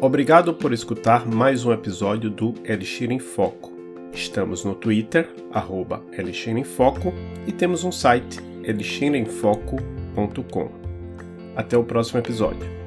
Obrigado por escutar mais um episódio do Elixir em Foco. Estamos no Twitter, arroba Elixir em Foco, e temos um site, elixiremfoco.com. Até o próximo episódio.